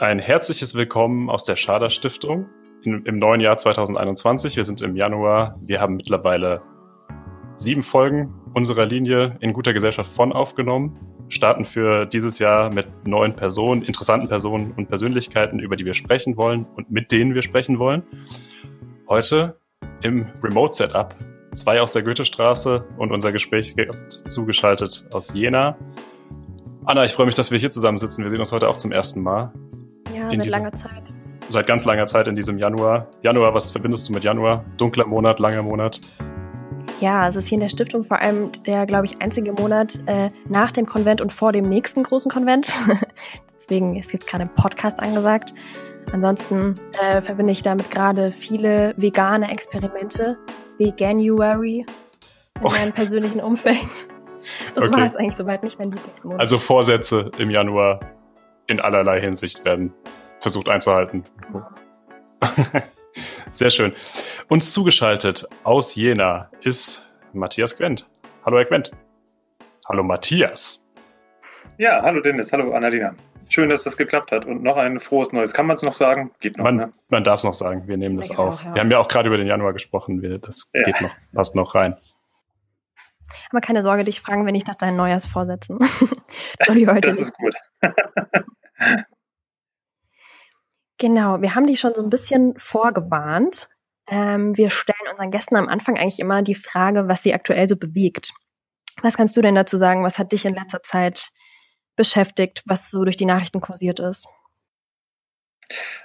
Ein herzliches Willkommen aus der Schader Stiftung in, im neuen Jahr 2021. Wir sind im Januar. Wir haben mittlerweile sieben Folgen unserer Linie in guter Gesellschaft von aufgenommen. Starten für dieses Jahr mit neuen Personen, interessanten Personen und Persönlichkeiten, über die wir sprechen wollen und mit denen wir sprechen wollen. Heute im Remote-Setup. Zwei aus der Goethestraße und unser Gesprächsgast zugeschaltet aus Jena. Anna, ich freue mich, dass wir hier zusammensitzen. Wir sehen uns heute auch zum ersten Mal. Seit langer Zeit. Seit ganz langer Zeit in diesem Januar. Januar, was verbindest du mit Januar? Dunkler Monat, langer Monat? Ja, es ist hier in der Stiftung vor allem der, glaube ich, einzige Monat äh, nach dem Konvent und vor dem nächsten großen Konvent. Deswegen ist jetzt gerade ein Podcast angesagt. Ansonsten äh, verbinde ich damit gerade viele vegane Experimente, Veganuary in oh. meinem persönlichen Umfeld. Das okay. war es eigentlich soweit nicht mein Lieblingsmonat. Also Vorsätze im Januar in allerlei Hinsicht werden versucht einzuhalten. Sehr schön. Uns zugeschaltet aus Jena ist Matthias Quent. Hallo, Herr Quent. Hallo, Matthias. Ja, hallo Dennis, hallo Annalena. Schön, dass das geklappt hat. Und noch ein frohes Neues. Kann man es noch sagen? Geht noch. Man, ne? man darf es noch sagen. Wir nehmen das auf. Auch, ja. Wir haben ja auch gerade über den Januar gesprochen. Wir, das ja. geht noch, passt noch rein. Aber keine Sorge, dich fragen wir nicht nach deinen Neujahrsvorsätzen. Sorry, heute das ist gut. genau, wir haben dich schon so ein bisschen vorgewarnt. Ähm, wir stellen unseren Gästen am Anfang eigentlich immer die Frage, was sie aktuell so bewegt. Was kannst du denn dazu sagen? Was hat dich in letzter Zeit beschäftigt, was so durch die Nachrichten kursiert ist?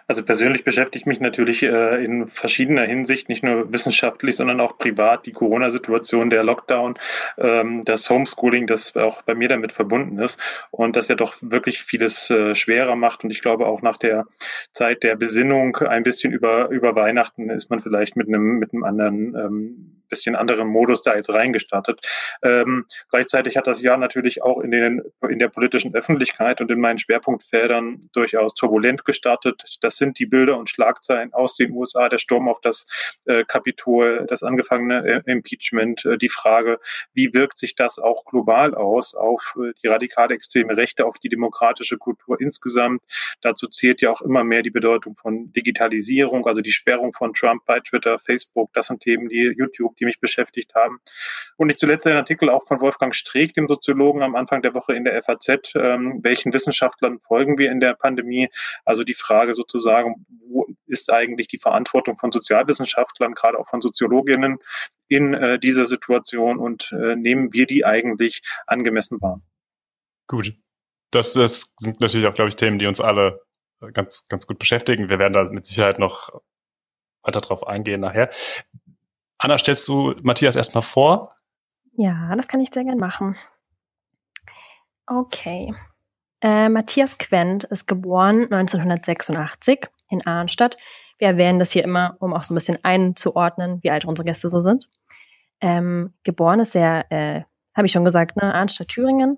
Also persönlich beschäftigt mich natürlich äh, in verschiedener Hinsicht, nicht nur wissenschaftlich, sondern auch privat, die Corona-Situation, der Lockdown, ähm, das Homeschooling, das auch bei mir damit verbunden ist und das ja doch wirklich vieles äh, schwerer macht. Und ich glaube auch nach der Zeit der Besinnung ein bisschen über, über Weihnachten ist man vielleicht mit einem, mit einem anderen ähm, bisschen anderen Modus da jetzt reingestartet. Ähm, gleichzeitig hat das Jahr natürlich auch in, den, in der politischen Öffentlichkeit und in meinen Schwerpunktfeldern durchaus turbulent gestartet. Das sind die Bilder und Schlagzeilen aus den USA, der Sturm auf das äh, Kapitol, das angefangene äh, Impeachment, äh, die Frage, wie wirkt sich das auch global aus auf äh, die radikale extreme Rechte, auf die demokratische Kultur insgesamt. Dazu zählt ja auch immer mehr die Bedeutung von Digitalisierung, also die Sperrung von Trump bei Twitter, Facebook. Das sind Themen, die YouTube die mich beschäftigt haben. Und nicht zuletzt ein Artikel auch von Wolfgang Streeck, dem Soziologen, am Anfang der Woche in der FAZ. Ähm, welchen Wissenschaftlern folgen wir in der Pandemie? Also die Frage sozusagen, wo ist eigentlich die Verantwortung von Sozialwissenschaftlern, gerade auch von Soziologinnen in äh, dieser Situation und äh, nehmen wir die eigentlich angemessen wahr? Gut. Das, das sind natürlich auch, glaube ich, Themen, die uns alle ganz, ganz gut beschäftigen. Wir werden da mit Sicherheit noch weiter drauf eingehen nachher. Anna, stellst du Matthias erstmal vor? Ja, das kann ich sehr gern machen. Okay. Äh, Matthias Quent ist geboren 1986 in Arnstadt. Wir erwähnen das hier immer, um auch so ein bisschen einzuordnen, wie alt unsere Gäste so sind. Ähm, geboren ist er, äh, habe ich schon gesagt, ne, Arnstadt, Thüringen.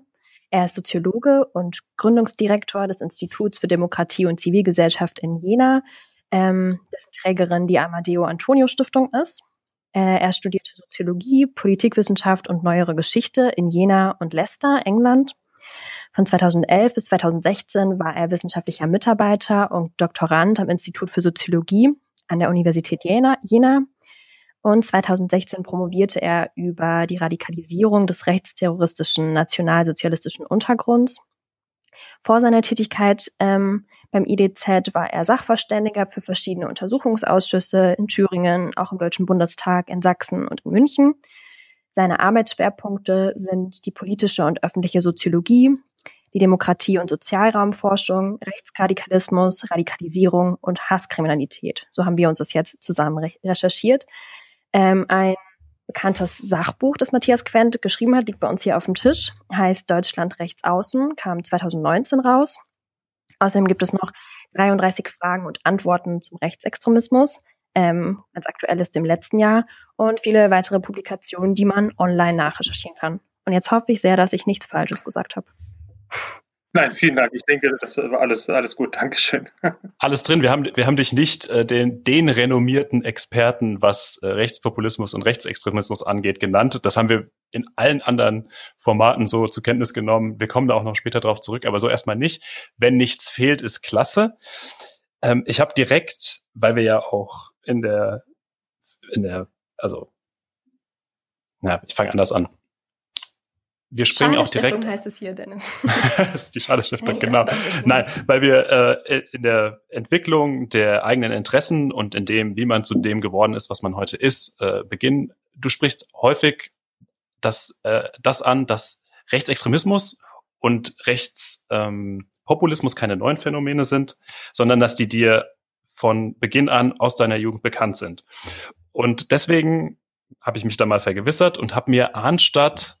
Er ist Soziologe und Gründungsdirektor des Instituts für Demokratie und Zivilgesellschaft in Jena, ähm, dessen Trägerin die Amadeo Antonio Stiftung ist. Äh, er studierte Soziologie, Politikwissenschaft und neuere Geschichte in Jena und Leicester, England. Von 2011 bis 2016 war er wissenschaftlicher Mitarbeiter und Doktorand am Institut für Soziologie an der Universität Jena. Jena. Und 2016 promovierte er über die Radikalisierung des rechtsterroristischen nationalsozialistischen Untergrunds. Vor seiner Tätigkeit ähm, beim IDZ war er Sachverständiger für verschiedene Untersuchungsausschüsse in Thüringen, auch im Deutschen Bundestag, in Sachsen und in München. Seine Arbeitsschwerpunkte sind die politische und öffentliche Soziologie, die Demokratie- und Sozialraumforschung, Rechtsradikalismus, Radikalisierung und Hasskriminalität. So haben wir uns das jetzt zusammen recherchiert. Ähm, ein bekanntes Sachbuch, das Matthias Quent geschrieben hat, liegt bei uns hier auf dem Tisch, heißt Deutschland rechts außen, kam 2019 raus. Außerdem gibt es noch 33 Fragen und Antworten zum Rechtsextremismus, ähm, als aktuell ist im letzten Jahr, und viele weitere Publikationen, die man online nachrecherchieren kann. Und jetzt hoffe ich sehr, dass ich nichts Falsches gesagt habe. Nein, vielen Dank. Ich denke, das war alles, alles gut. Dankeschön. Alles drin. Wir haben, wir haben dich nicht äh, den, den renommierten Experten, was äh, Rechtspopulismus und Rechtsextremismus angeht, genannt. Das haben wir in allen anderen Formaten so zur Kenntnis genommen. Wir kommen da auch noch später drauf zurück, aber so erstmal nicht. Wenn nichts fehlt, ist klasse. Ähm, ich habe direkt, weil wir ja auch in der, in der, also, na, ich fange anders an wir springen auch direkt. heißt es hier, Dennis. das ist die Schadestiftung, genau. Nein, weil wir äh, in der Entwicklung der eigenen Interessen und in dem, wie man zu dem geworden ist, was man heute ist, äh, beginnen. Du sprichst häufig das, äh, das an, dass Rechtsextremismus und Rechtspopulismus ähm, keine neuen Phänomene sind, sondern dass die dir von Beginn an aus deiner Jugend bekannt sind. Und deswegen habe ich mich da mal vergewissert und habe mir Arnstadt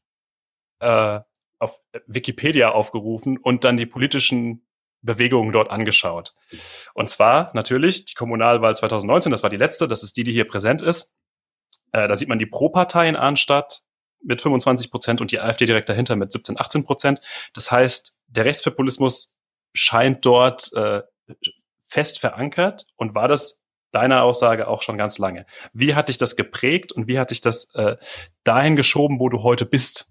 äh, auf Wikipedia aufgerufen und dann die politischen Bewegungen dort angeschaut. Und zwar natürlich die Kommunalwahl 2019, das war die letzte, das ist die, die hier präsent ist. Äh, da sieht man die Pro-Partei in Arnstadt mit 25 Prozent und die AfD direkt dahinter mit 17, 18 Prozent. Das heißt, der Rechtspopulismus scheint dort äh, fest verankert und war das deiner Aussage auch schon ganz lange. Wie hat dich das geprägt und wie hat dich das äh, dahin geschoben, wo du heute bist?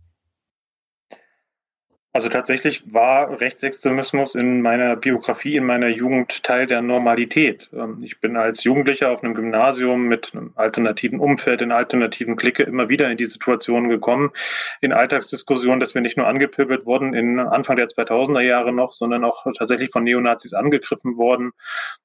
Also tatsächlich war Rechtsextremismus in meiner Biografie, in meiner Jugend Teil der Normalität. Ähm, ich bin als Jugendlicher auf einem Gymnasium mit einem alternativen Umfeld, in alternativen Clique immer wieder in die Situation gekommen, in Alltagsdiskussionen, dass wir nicht nur angepöbelt wurden in Anfang der 2000er Jahre noch, sondern auch tatsächlich von Neonazis angegriffen worden.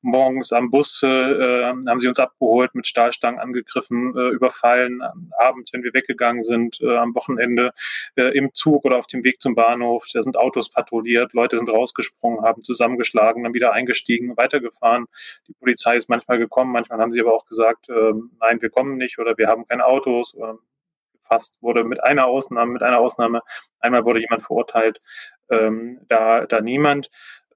Morgens am Bus äh, haben sie uns abgeholt, mit Stahlstangen angegriffen, äh, überfallen. Abends, wenn wir weggegangen sind, äh, am Wochenende äh, im Zug oder auf dem Weg zum Bahnhof gekauft, da sind Autos patrouilliert, Leute sind rausgesprungen, haben zusammengeschlagen, dann wieder eingestiegen, weitergefahren. Die Polizei ist manchmal gekommen, manchmal haben sie aber auch gesagt, äh, nein, wir kommen nicht oder wir haben keine Autos. Äh, fast wurde mit einer Ausnahme, mit einer Ausnahme, einmal wurde jemand verurteilt, ähm, da, da niemand.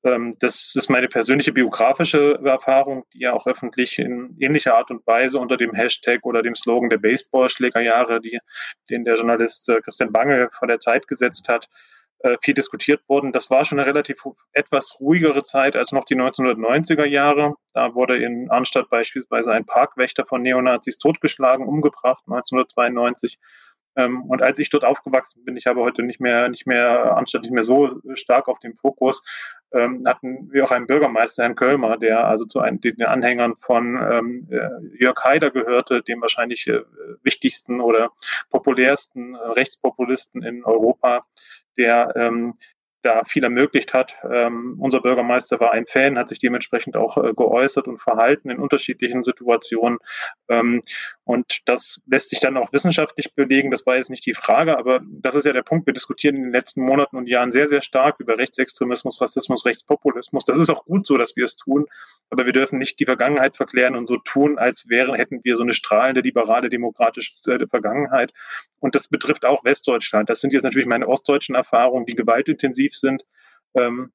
Ähm, das ist meine persönliche biografische Erfahrung, die ja auch öffentlich in ähnlicher Art und Weise unter dem Hashtag oder dem Slogan der Baseballschlägerjahre, die, den der Journalist äh, Christian Bange vor der Zeit gesetzt hat, äh, viel diskutiert worden. Das war schon eine relativ etwas ruhigere Zeit als noch die 1990er Jahre. Da wurde in Arnstadt beispielsweise ein Parkwächter von Neonazis totgeschlagen, umgebracht, 1992. Ähm, und als ich dort aufgewachsen bin, ich habe heute nicht mehr, nicht mehr, Arnstadt nicht mehr so stark auf dem Fokus, ähm, hatten wir auch einen Bürgermeister, Herrn Kölmer, der also zu einem, den Anhängern von ähm, äh, Jörg Haider gehörte, dem wahrscheinlich äh, wichtigsten oder populärsten Rechtspopulisten in Europa, der ähm, da viel ermöglicht hat. Ähm, unser Bürgermeister war ein Fan, hat sich dementsprechend auch äh, geäußert und verhalten in unterschiedlichen Situationen. Ähm, und das lässt sich dann auch wissenschaftlich belegen. Das war jetzt nicht die Frage, aber das ist ja der Punkt. Wir diskutieren in den letzten Monaten und Jahren sehr, sehr stark über Rechtsextremismus, Rassismus, Rechtspopulismus. Das ist auch gut so, dass wir es tun. Aber wir dürfen nicht die Vergangenheit verklären und so tun, als wären, hätten wir so eine strahlende, liberale, demokratische äh, Vergangenheit. Und das betrifft auch Westdeutschland. Das sind jetzt natürlich meine ostdeutschen Erfahrungen, die gewaltintensiv sind. Ähm,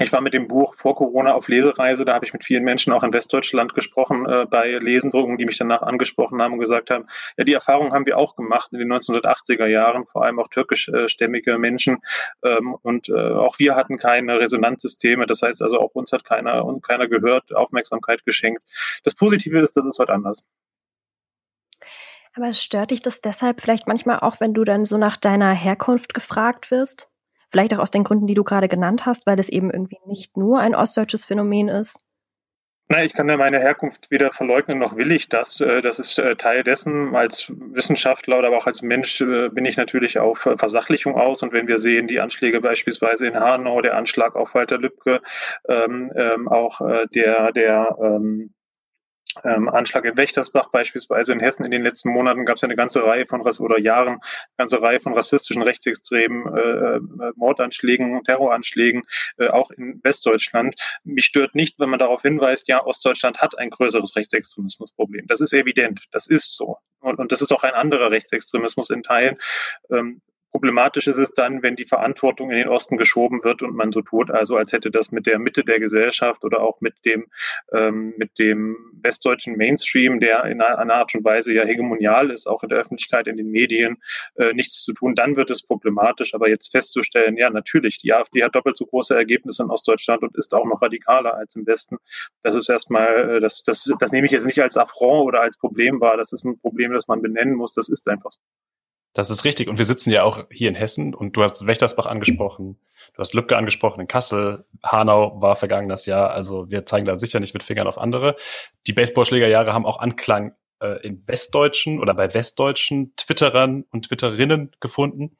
ich war mit dem Buch vor Corona auf Lesereise, da habe ich mit vielen Menschen auch in Westdeutschland gesprochen, äh, bei Lesendrucken, die mich danach angesprochen haben und gesagt haben, ja, die Erfahrung haben wir auch gemacht in den 1980er Jahren, vor allem auch türkischstämmige Menschen. Ähm, und äh, auch wir hatten keine Resonanzsysteme, das heißt also auch uns hat keiner und keiner gehört, Aufmerksamkeit geschenkt. Das Positive ist, das ist heute anders. Aber stört dich das deshalb vielleicht manchmal auch, wenn du dann so nach deiner Herkunft gefragt wirst? Vielleicht auch aus den Gründen, die du gerade genannt hast, weil es eben irgendwie nicht nur ein ostdeutsches Phänomen ist. Na, ich kann ja meine Herkunft weder verleugnen noch will ich das. Äh, das ist äh, Teil dessen. Als Wissenschaftler oder aber auch als Mensch äh, bin ich natürlich auf Versachlichung aus. Und wenn wir sehen, die Anschläge beispielsweise in Hanau, der Anschlag auf Walter Lübcke, ähm, ähm, auch der, der ähm, ähm, Anschlag in Wächtersbach beispielsweise in Hessen in den letzten Monaten gab es ja eine ganze Reihe von oder Jahren eine ganze Reihe von rassistischen, rechtsextremen äh, äh, Mordanschlägen, Terroranschlägen, äh, auch in Westdeutschland. Mich stört nicht, wenn man darauf hinweist, ja, Ostdeutschland hat ein größeres Rechtsextremismusproblem. Das ist evident, das ist so. Und, und das ist auch ein anderer Rechtsextremismus in Teilen. Ähm, Problematisch ist es dann, wenn die Verantwortung in den Osten geschoben wird und man so tut, also als hätte das mit der Mitte der Gesellschaft oder auch mit dem ähm, mit dem westdeutschen Mainstream, der in einer Art und Weise ja hegemonial ist, auch in der Öffentlichkeit, in den Medien, äh, nichts zu tun. Dann wird es problematisch. Aber jetzt festzustellen, ja natürlich, die AfD hat doppelt so große Ergebnisse in Ostdeutschland und ist auch noch radikaler als im Westen. Das ist erstmal, äh, das, das, das nehme ich jetzt nicht als Affront oder als Problem wahr. Das ist ein Problem, das man benennen muss. Das ist einfach so. Das ist richtig. Und wir sitzen ja auch hier in Hessen und du hast Wächtersbach angesprochen, du hast Lübcke angesprochen in Kassel, Hanau war vergangenes Jahr. Also wir zeigen da sicher nicht mit Fingern auf andere. Die Baseballschlägerjahre haben auch Anklang äh, in Westdeutschen oder bei Westdeutschen Twitterern und Twitterinnen gefunden.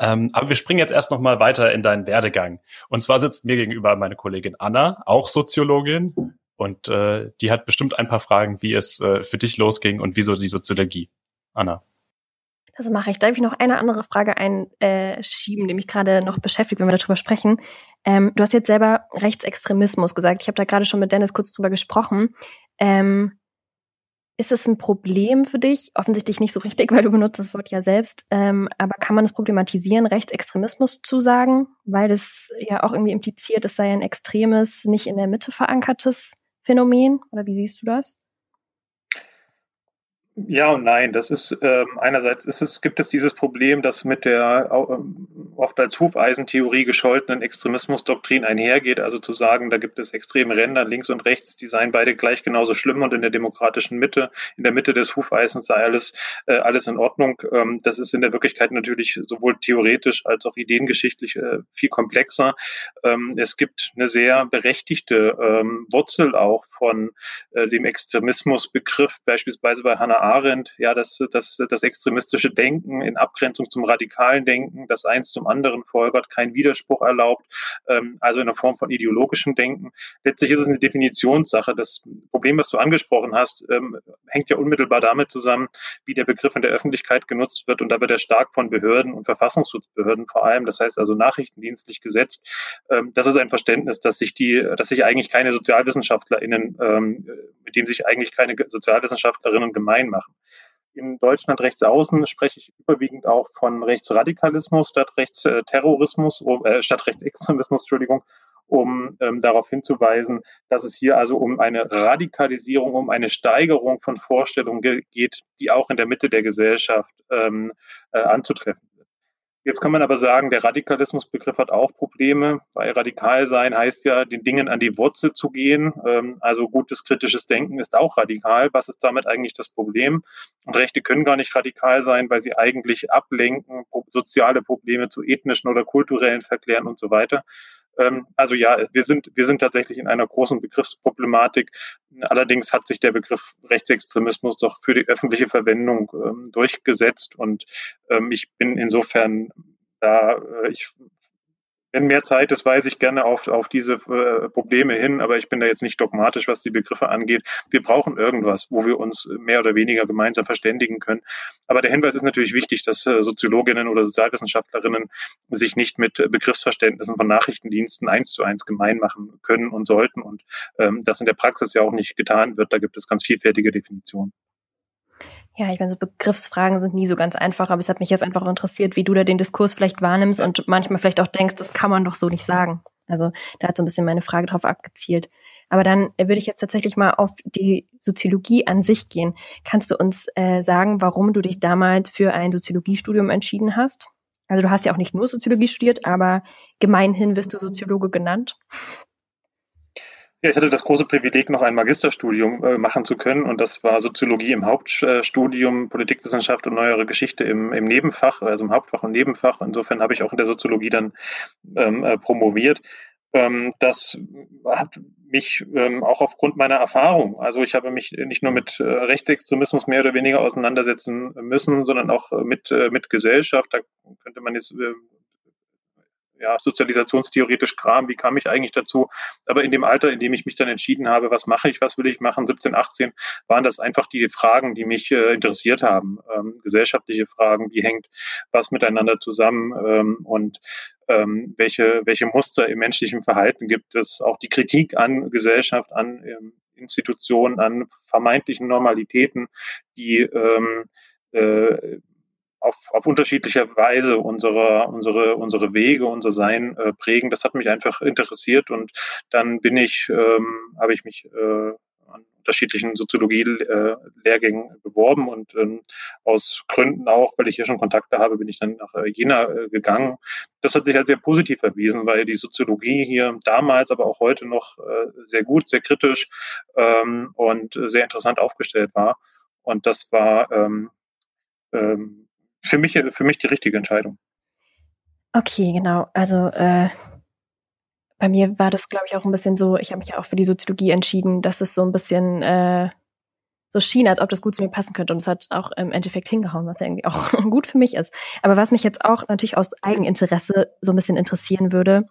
Ähm, aber wir springen jetzt erst noch mal weiter in deinen Werdegang. Und zwar sitzt mir gegenüber meine Kollegin Anna, auch Soziologin. Und äh, die hat bestimmt ein paar Fragen, wie es äh, für dich losging und wieso die Soziologie. Anna. Das mache ich. Darf ich noch eine andere Frage einschieben, die mich gerade noch beschäftigt, wenn wir darüber sprechen? Ähm, du hast jetzt selber Rechtsextremismus gesagt. Ich habe da gerade schon mit Dennis kurz drüber gesprochen. Ähm, ist es ein Problem für dich? Offensichtlich nicht so richtig, weil du benutzt das Wort ja selbst. Ähm, aber kann man es problematisieren, Rechtsextremismus zu sagen? Weil das ja auch irgendwie impliziert, es sei ein extremes, nicht in der Mitte verankertes Phänomen? Oder wie siehst du das? Ja und nein. Das ist ähm, einerseits ist es, gibt es dieses Problem, dass mit der ähm, oft als Hufeisentheorie gescholtenen Extremismusdoktrin einhergeht, also zu sagen, da gibt es extreme Ränder links und rechts, die seien beide gleich genauso schlimm und in der demokratischen Mitte, in der Mitte des Hufeisens sei alles äh, alles in Ordnung. Ähm, das ist in der Wirklichkeit natürlich sowohl theoretisch als auch ideengeschichtlich äh, viel komplexer. Ähm, es gibt eine sehr berechtigte ähm, Wurzel auch von äh, dem Extremismusbegriff, beispielsweise bei Hannah Arendt, ja, das, das, das extremistische Denken in Abgrenzung zum radikalen Denken, das eins zum anderen folgert, kein Widerspruch erlaubt, ähm, also in einer Form von ideologischem Denken. Letztlich ist es eine Definitionssache. Das Problem, was du angesprochen hast, ähm, hängt ja unmittelbar damit zusammen, wie der Begriff in der Öffentlichkeit genutzt wird. Und da wird er stark von Behörden und Verfassungsschutzbehörden vor allem, das heißt also nachrichtendienstlich gesetzt. Ähm, das ist ein Verständnis, dass sich die, dass sich eigentlich keine SozialwissenschaftlerInnen, ähm, mit dem sich eigentlich keine Sozialwissenschaftlerinnen gemein machen. In Deutschland rechts außen spreche ich überwiegend auch von Rechtsradikalismus statt Rechtsterrorismus, äh, statt Rechtsextremismus, Entschuldigung, um ähm, darauf hinzuweisen, dass es hier also um eine Radikalisierung, um eine Steigerung von Vorstellungen geht, die auch in der Mitte der Gesellschaft ähm, äh, anzutreffen Jetzt kann man aber sagen, der Radikalismusbegriff hat auch Probleme, weil radikal sein heißt ja, den Dingen an die Wurzel zu gehen. Ähm, also gutes kritisches Denken ist auch radikal. Was ist damit eigentlich das Problem? Und Rechte können gar nicht radikal sein, weil sie eigentlich ablenken, soziale Probleme zu ethnischen oder kulturellen verklären und so weiter. Ähm, also ja, wir sind, wir sind tatsächlich in einer großen Begriffsproblematik. Allerdings hat sich der Begriff Rechtsextremismus doch für die öffentliche Verwendung ähm, durchgesetzt und ähm, ich bin insofern da, äh, ich wenn mehr Zeit ist, weise ich gerne auf, auf diese äh, Probleme hin, aber ich bin da jetzt nicht dogmatisch, was die Begriffe angeht. Wir brauchen irgendwas, wo wir uns mehr oder weniger gemeinsam verständigen können. Aber der Hinweis ist natürlich wichtig, dass äh, Soziologinnen oder Sozialwissenschaftlerinnen sich nicht mit Begriffsverständnissen von Nachrichtendiensten eins zu eins gemein machen können und sollten und ähm, das in der Praxis ja auch nicht getan wird. Da gibt es ganz vielfältige Definitionen. Ja, ich meine, so Begriffsfragen sind nie so ganz einfach, aber es hat mich jetzt einfach interessiert, wie du da den Diskurs vielleicht wahrnimmst und manchmal vielleicht auch denkst, das kann man doch so nicht sagen. Also da hat so ein bisschen meine Frage drauf abgezielt. Aber dann würde ich jetzt tatsächlich mal auf die Soziologie an sich gehen. Kannst du uns äh, sagen, warum du dich damals für ein Soziologiestudium entschieden hast? Also du hast ja auch nicht nur Soziologie studiert, aber gemeinhin wirst du Soziologe genannt. Ja, ich hatte das große Privileg, noch ein Magisterstudium äh, machen zu können und das war Soziologie im Hauptstudium, Politikwissenschaft und neuere Geschichte im, im Nebenfach, also im Hauptfach und Nebenfach. Insofern habe ich auch in der Soziologie dann ähm, äh, promoviert. Ähm, das hat mich ähm, auch aufgrund meiner Erfahrung, also ich habe mich nicht nur mit äh, Rechtsextremismus mehr oder weniger auseinandersetzen müssen, sondern auch äh, mit, äh, mit Gesellschaft. Da könnte man jetzt äh, ja, sozialisationstheoretisch Kram, wie kam ich eigentlich dazu? Aber in dem Alter, in dem ich mich dann entschieden habe, was mache ich, was will ich machen, 17, 18, waren das einfach die Fragen, die mich äh, interessiert haben. Ähm, gesellschaftliche Fragen, wie hängt was miteinander zusammen ähm, und ähm, welche, welche Muster im menschlichen Verhalten gibt es, auch die Kritik an Gesellschaft, an ähm, Institutionen, an vermeintlichen Normalitäten, die ähm, äh, auf, auf unterschiedliche Weise unsere, unsere, unsere Wege, unser Sein äh, prägen. Das hat mich einfach interessiert und dann bin ich, ähm, habe ich mich äh, an unterschiedlichen Soziologie-Lehrgängen äh, beworben und ähm, aus Gründen auch, weil ich hier schon Kontakte habe, bin ich dann nach äh, Jena äh, gegangen. Das hat sich als sehr positiv erwiesen, weil die Soziologie hier damals, aber auch heute noch äh, sehr gut, sehr kritisch ähm, und sehr interessant aufgestellt war. Und das war ähm, ähm, für mich für mich die richtige Entscheidung. Okay, genau. Also äh, bei mir war das, glaube ich, auch ein bisschen so, ich habe mich ja auch für die Soziologie entschieden, dass es so ein bisschen äh, so schien, als ob das gut zu mir passen könnte. Und es hat auch im Endeffekt hingehauen, was ja irgendwie auch gut für mich ist. Aber was mich jetzt auch natürlich aus Eigeninteresse so ein bisschen interessieren würde,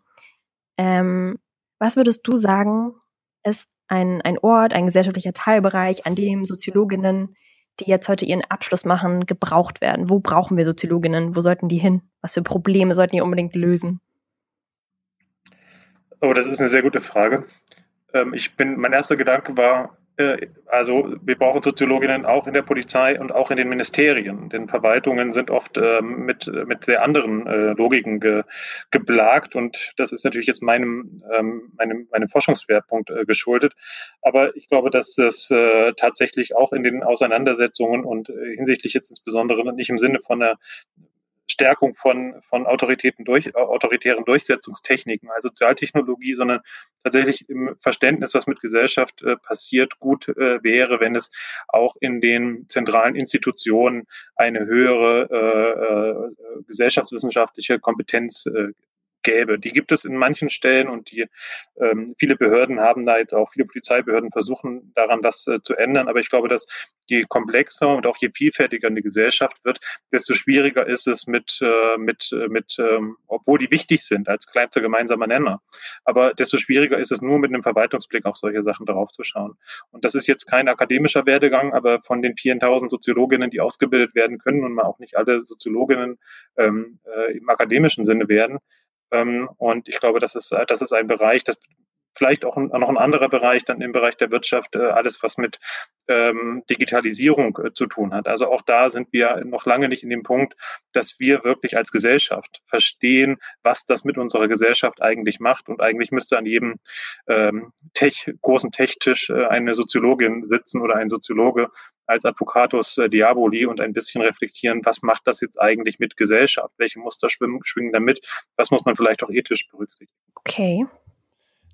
ähm, was würdest du sagen, ist ein, ein Ort, ein gesellschaftlicher Teilbereich, an dem Soziologinnen, die jetzt heute ihren Abschluss machen, gebraucht werden? Wo brauchen wir Soziologinnen? Wo sollten die hin? Was für Probleme sollten die unbedingt lösen? Oh, das ist eine sehr gute Frage. Ähm, ich bin, mein erster Gedanke war, also wir brauchen Soziologinnen auch in der Polizei und auch in den Ministerien, denn Verwaltungen sind oft äh, mit, mit sehr anderen äh, Logiken ge, geplagt und das ist natürlich jetzt meinem, ähm, meinem, meinem Forschungsschwerpunkt äh, geschuldet. Aber ich glaube, dass das äh, tatsächlich auch in den Auseinandersetzungen und äh, hinsichtlich jetzt insbesondere nicht im Sinne von einer Stärkung von, von Autoritäten durch, autoritären Durchsetzungstechniken als Sozialtechnologie, sondern tatsächlich im Verständnis, was mit Gesellschaft äh, passiert, gut äh, wäre, wenn es auch in den zentralen Institutionen eine höhere äh, äh gesellschaftswissenschaftliche Kompetenz äh, gäbe. Die gibt es in manchen Stellen und die ähm, viele Behörden haben da jetzt auch viele Polizeibehörden versuchen daran das äh, zu ändern. Aber ich glaube, dass je komplexer und auch je vielfältiger eine Gesellschaft wird, desto schwieriger ist es mit äh, mit äh, mit ähm, obwohl die wichtig sind als kleinster gemeinsamer Nenner, aber desto schwieriger ist es nur mit einem Verwaltungsblick auf solche Sachen darauf zu schauen. Und das ist jetzt kein akademischer Werdegang, aber von den 4.000 Soziologinnen, die ausgebildet werden können und mal auch nicht alle Soziologinnen ähm, äh, im akademischen Sinne werden, und ich glaube, das ist, das ist ein Bereich, das vielleicht auch noch ein anderer Bereich, dann im Bereich der Wirtschaft, äh, alles, was mit ähm, Digitalisierung äh, zu tun hat. Also auch da sind wir noch lange nicht in dem Punkt, dass wir wirklich als Gesellschaft verstehen, was das mit unserer Gesellschaft eigentlich macht. Und eigentlich müsste an jedem ähm, Tech, großen Tech-Tisch äh, eine Soziologin sitzen oder ein Soziologe als Advocatus äh, Diaboli und ein bisschen reflektieren, was macht das jetzt eigentlich mit Gesellschaft? Welche Muster schwimmen, schwingen damit? Was muss man vielleicht auch ethisch berücksichtigen? Okay.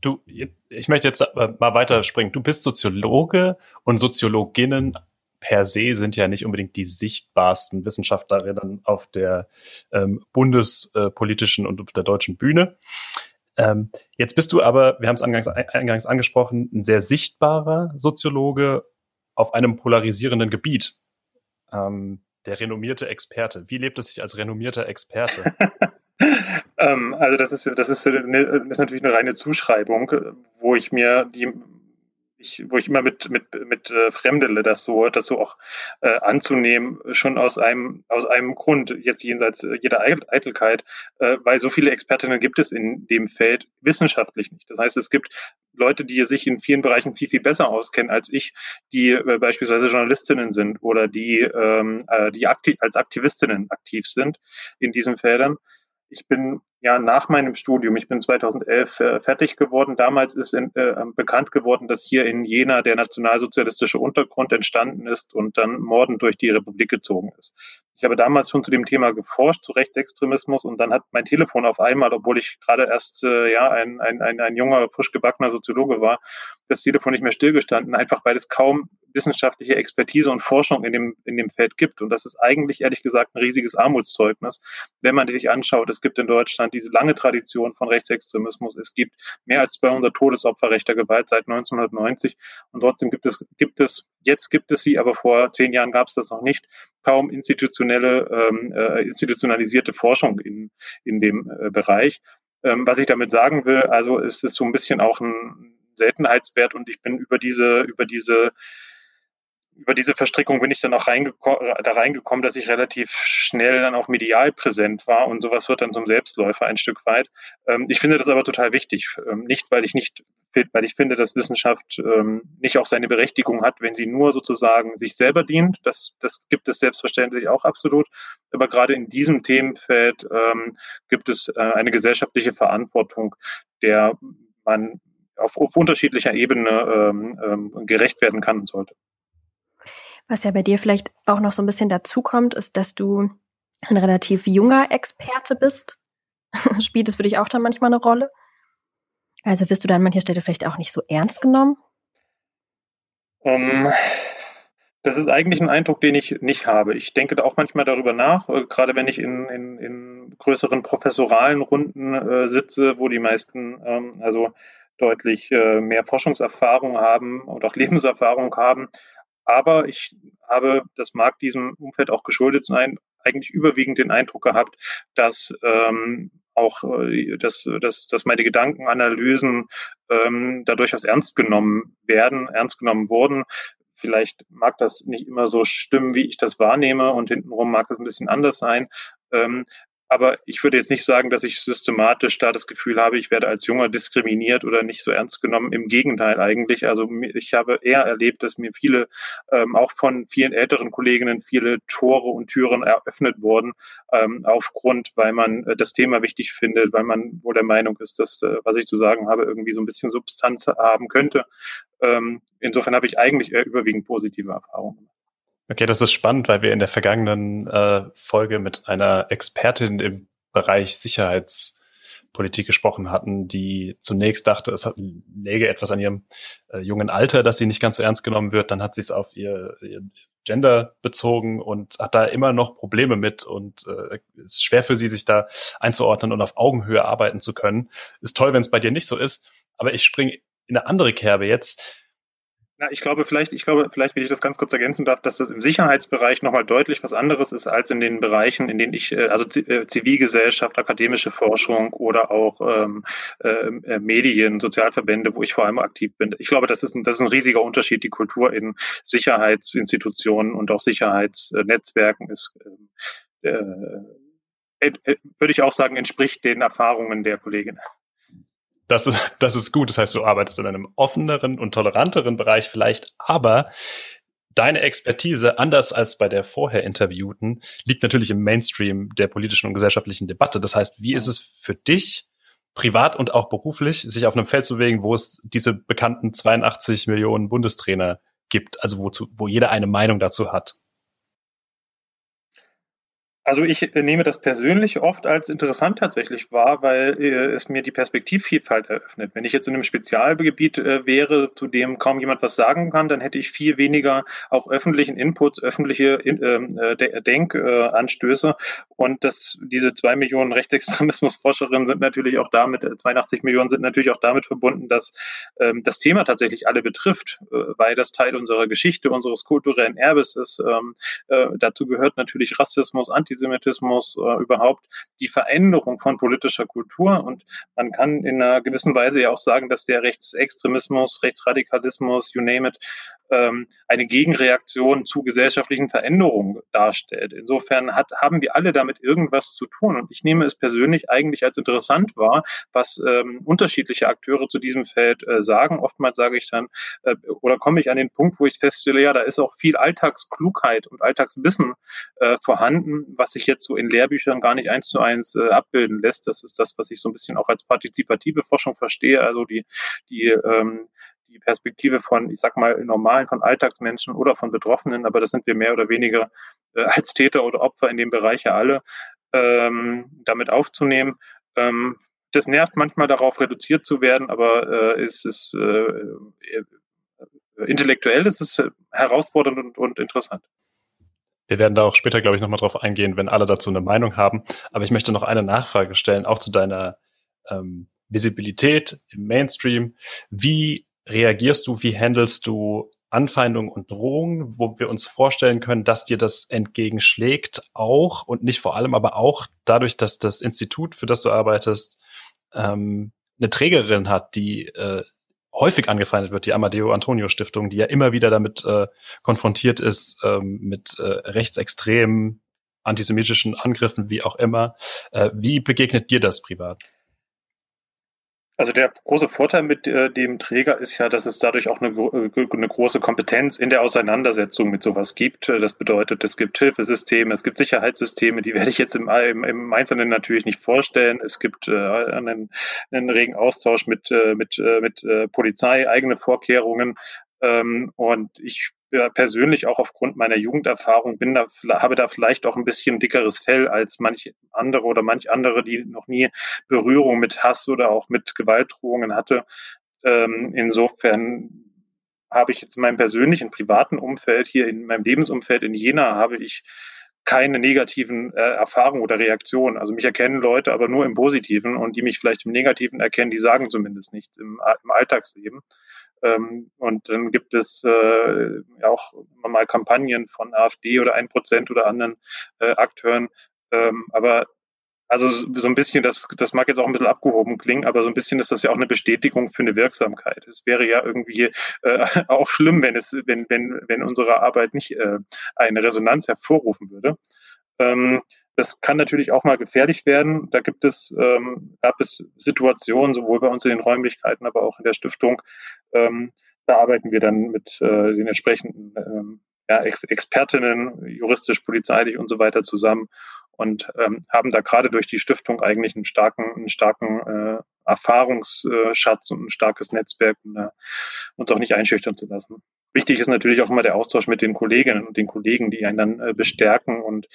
Du, ich möchte jetzt mal weiterspringen. Du bist Soziologe und Soziologinnen per se sind ja nicht unbedingt die sichtbarsten Wissenschaftlerinnen auf der ähm, bundespolitischen und auf der deutschen Bühne. Ähm, jetzt bist du aber, wir haben es eingangs, eingangs angesprochen, ein sehr sichtbarer Soziologe auf einem polarisierenden Gebiet. Ähm, der renommierte Experte. Wie lebt es sich als renommierter Experte? ähm, also das ist das ist, eine, ist natürlich eine reine Zuschreibung, wo ich mir die ich, wo ich immer mit, mit, mit äh, fremdele, das so, das so auch äh, anzunehmen, schon aus einem, aus einem Grund, jetzt jenseits äh, jeder Eitelkeit, äh, weil so viele Expertinnen gibt es in dem Feld wissenschaftlich nicht. Das heißt, es gibt Leute, die sich in vielen Bereichen viel, viel besser auskennen als ich, die äh, beispielsweise Journalistinnen sind oder die, ähm, äh, die aktiv, als Aktivistinnen aktiv sind in diesen Feldern. Ich bin ja nach meinem Studium, ich bin 2011 äh, fertig geworden. Damals ist in, äh, bekannt geworden, dass hier in Jena der nationalsozialistische Untergrund entstanden ist und dann mordend durch die Republik gezogen ist. Ich habe damals schon zu dem Thema geforscht, zu Rechtsextremismus, und dann hat mein Telefon auf einmal, obwohl ich gerade erst äh, ja ein, ein, ein, ein junger, frisch gebackener Soziologe war, das Telefon nicht mehr stillgestanden, einfach weil es kaum wissenschaftliche Expertise und Forschung in dem, in dem Feld gibt. Und das ist eigentlich, ehrlich gesagt, ein riesiges Armutszeugnis, wenn man sich anschaut, es gibt in Deutschland diese lange Tradition von Rechtsextremismus. Es gibt mehr als 200 Todesopfer rechter Gewalt seit 1990. Und trotzdem gibt es, gibt es, jetzt gibt es sie, aber vor zehn Jahren gab es das noch nicht, kaum institutionelle, ähm, äh, institutionalisierte Forschung in, in dem äh, Bereich. Ähm, was ich damit sagen will, also ist es so ein bisschen auch ein Seltenheitswert und ich bin über diese, über diese über diese Verstrickung bin ich dann auch reingeko da reingekommen, dass ich relativ schnell dann auch medial präsent war und sowas wird dann zum Selbstläufer ein Stück weit. Ähm, ich finde das aber total wichtig. Ähm, nicht, weil ich nicht weil ich finde, dass Wissenschaft ähm, nicht auch seine Berechtigung hat, wenn sie nur sozusagen sich selber dient. Das, das gibt es selbstverständlich auch absolut. Aber gerade in diesem Themenfeld ähm, gibt es äh, eine gesellschaftliche Verantwortung, der man auf, auf unterschiedlicher Ebene ähm, ähm, gerecht werden kann und sollte. Was ja bei dir vielleicht auch noch so ein bisschen dazukommt, ist, dass du ein relativ junger Experte bist. Spielt es für dich auch dann manchmal eine Rolle? Also wirst du dann an mancher Stelle vielleicht auch nicht so ernst genommen? Um, ähm, das ist eigentlich ein Eindruck, den ich nicht habe. Ich denke da auch manchmal darüber nach, äh, gerade wenn ich in, in, in größeren professoralen Runden äh, sitze, wo die meisten ähm, also deutlich äh, mehr Forschungserfahrung haben und auch Lebenserfahrung haben. Aber ich habe, das mag diesem Umfeld auch geschuldet sein, eigentlich überwiegend den Eindruck gehabt, dass ähm, auch, äh, dass, dass, dass meine Gedankenanalysen ähm, da durchaus ernst genommen werden, ernst genommen wurden. Vielleicht mag das nicht immer so stimmen, wie ich das wahrnehme und hintenrum mag es ein bisschen anders sein. Ähm, aber ich würde jetzt nicht sagen, dass ich systematisch da das Gefühl habe, ich werde als Junger diskriminiert oder nicht so ernst genommen. Im Gegenteil eigentlich. Also ich habe eher erlebt, dass mir viele, ähm, auch von vielen älteren Kolleginnen, viele Tore und Türen eröffnet wurden, ähm, aufgrund, weil man äh, das Thema wichtig findet, weil man wohl der Meinung ist, dass, äh, was ich zu sagen habe, irgendwie so ein bisschen Substanz haben könnte. Ähm, insofern habe ich eigentlich eher überwiegend positive Erfahrungen gemacht. Okay, das ist spannend, weil wir in der vergangenen äh, Folge mit einer Expertin im Bereich Sicherheitspolitik gesprochen hatten, die zunächst dachte, es läge etwas an ihrem äh, jungen Alter, dass sie nicht ganz so ernst genommen wird. Dann hat sie es auf ihr, ihr Gender bezogen und hat da immer noch Probleme mit und äh, ist schwer für sie, sich da einzuordnen und auf Augenhöhe arbeiten zu können. Ist toll, wenn es bei dir nicht so ist, aber ich springe in eine andere Kerbe jetzt na, ich glaube, vielleicht, ich glaube, vielleicht, wenn ich das ganz kurz ergänzen darf, dass das im Sicherheitsbereich nochmal deutlich was anderes ist als in den Bereichen, in denen ich, äh, also äh, Zivilgesellschaft, akademische Forschung oder auch ähm, äh, Medien, Sozialverbände, wo ich vor allem aktiv bin. Ich glaube, das ist ein, das ist ein riesiger Unterschied. Die Kultur in Sicherheitsinstitutionen und auch Sicherheitsnetzwerken ist, äh, äh, würde ich auch sagen, entspricht den Erfahrungen der Kollegin. Das ist, das ist gut. Das heißt, du arbeitest in einem offeneren und toleranteren Bereich vielleicht, aber deine Expertise, anders als bei der vorher Interviewten, liegt natürlich im Mainstream der politischen und gesellschaftlichen Debatte. Das heißt, wie ist es für dich, privat und auch beruflich, sich auf einem Feld zu bewegen, wo es diese bekannten 82 Millionen Bundestrainer gibt, also wozu, wo jeder eine Meinung dazu hat? Also ich nehme das persönlich oft als interessant tatsächlich wahr, weil äh, es mir die Perspektivvielfalt eröffnet. Wenn ich jetzt in einem Spezialgebiet äh, wäre, zu dem kaum jemand was sagen kann, dann hätte ich viel weniger auch öffentlichen Input, öffentliche ähm, äh, Denkanstöße. Und das, diese zwei Millionen Rechtsextremismusforscherinnen sind natürlich auch damit, 82 äh, Millionen sind natürlich auch damit verbunden, dass ähm, das Thema tatsächlich alle betrifft, weil das Teil unserer Geschichte, unseres kulturellen Erbes ist. Ähm, dazu gehört natürlich Rassismus, Antisemitismus, Antisemitismus, äh, überhaupt die Veränderung von politischer Kultur. Und man kann in einer gewissen Weise ja auch sagen, dass der Rechtsextremismus, Rechtsradikalismus, you name it, ähm, eine Gegenreaktion zu gesellschaftlichen Veränderungen darstellt. Insofern hat, haben wir alle damit irgendwas zu tun. Und ich nehme es persönlich eigentlich als interessant wahr, was ähm, unterschiedliche Akteure zu diesem Feld äh, sagen. Oftmals sage ich dann, äh, oder komme ich an den Punkt, wo ich feststelle, ja, da ist auch viel Alltagsklugheit und Alltagswissen äh, vorhanden, was sich jetzt so in Lehrbüchern gar nicht eins zu eins äh, abbilden lässt. Das ist das, was ich so ein bisschen auch als partizipative Forschung verstehe. Also die, die ähm, die Perspektive von, ich sag mal, normalen, von Alltagsmenschen oder von Betroffenen, aber das sind wir mehr oder weniger äh, als Täter oder Opfer in dem Bereich ja alle, ähm, damit aufzunehmen. Ähm, das nervt manchmal darauf, reduziert zu werden, aber äh, es ist äh, äh, intellektuell ist es herausfordernd und, und interessant. Wir werden da auch später, glaube ich, nochmal drauf eingehen, wenn alle dazu eine Meinung haben. Aber ich möchte noch eine Nachfrage stellen, auch zu deiner ähm, Visibilität im Mainstream. Wie reagierst du, wie handelst du Anfeindungen und Drohungen, wo wir uns vorstellen können, dass dir das entgegenschlägt, auch und nicht vor allem, aber auch dadurch, dass das Institut, für das du arbeitest, ähm, eine Trägerin hat, die äh, häufig angefeindet wird, die Amadeo Antonio Stiftung, die ja immer wieder damit äh, konfrontiert ist, ähm, mit äh, rechtsextremen, antisemitischen Angriffen, wie auch immer. Äh, wie begegnet dir das privat? Also der große Vorteil mit äh, dem Träger ist ja, dass es dadurch auch eine, äh, eine, große Kompetenz in der Auseinandersetzung mit sowas gibt. Äh, das bedeutet, es gibt Hilfesysteme, es gibt Sicherheitssysteme, die werde ich jetzt im, im, Einzelnen natürlich nicht vorstellen. Es gibt einen, einen regen Austausch mit, mit, mit Polizei, eigene Vorkehrungen. Ähm, und ich persönlich auch aufgrund meiner Jugenderfahrung bin da, habe da vielleicht auch ein bisschen dickeres Fell als manch andere oder manch andere, die noch nie Berührung mit Hass oder auch mit Gewaltdrohungen hatte. Ähm, insofern habe ich jetzt in meinem persönlichen privaten Umfeld hier in meinem Lebensumfeld in Jena habe ich keine negativen äh, Erfahrungen oder Reaktionen. Also mich erkennen Leute aber nur im Positiven und die mich vielleicht im Negativen erkennen, die sagen zumindest nichts im, im Alltagsleben. Ähm, und dann gibt es äh, auch mal Kampagnen von AfD oder ein Prozent oder anderen äh, Akteuren. Ähm, aber also so ein bisschen, das, das mag jetzt auch ein bisschen abgehoben klingen, aber so ein bisschen ist das ja auch eine Bestätigung für eine Wirksamkeit. Es wäre ja irgendwie äh, auch schlimm, wenn es, wenn, wenn, wenn unsere Arbeit nicht äh, eine Resonanz hervorrufen würde. Ähm, das kann natürlich auch mal gefährlich werden. Da gibt es, ähm, gab es Situationen, sowohl bei uns in den Räumlichkeiten, aber auch in der Stiftung. Ähm, da arbeiten wir dann mit äh, den entsprechenden ähm, ja, Ex Expertinnen, juristisch, polizeilich und so weiter zusammen und ähm, haben da gerade durch die Stiftung eigentlich einen starken, einen starken äh, Erfahrungsschatz und ein starkes Netzwerk, um da uns auch nicht einschüchtern zu lassen. Wichtig ist natürlich auch immer der Austausch mit den Kolleginnen und den Kollegen, die einen dann äh, bestärken und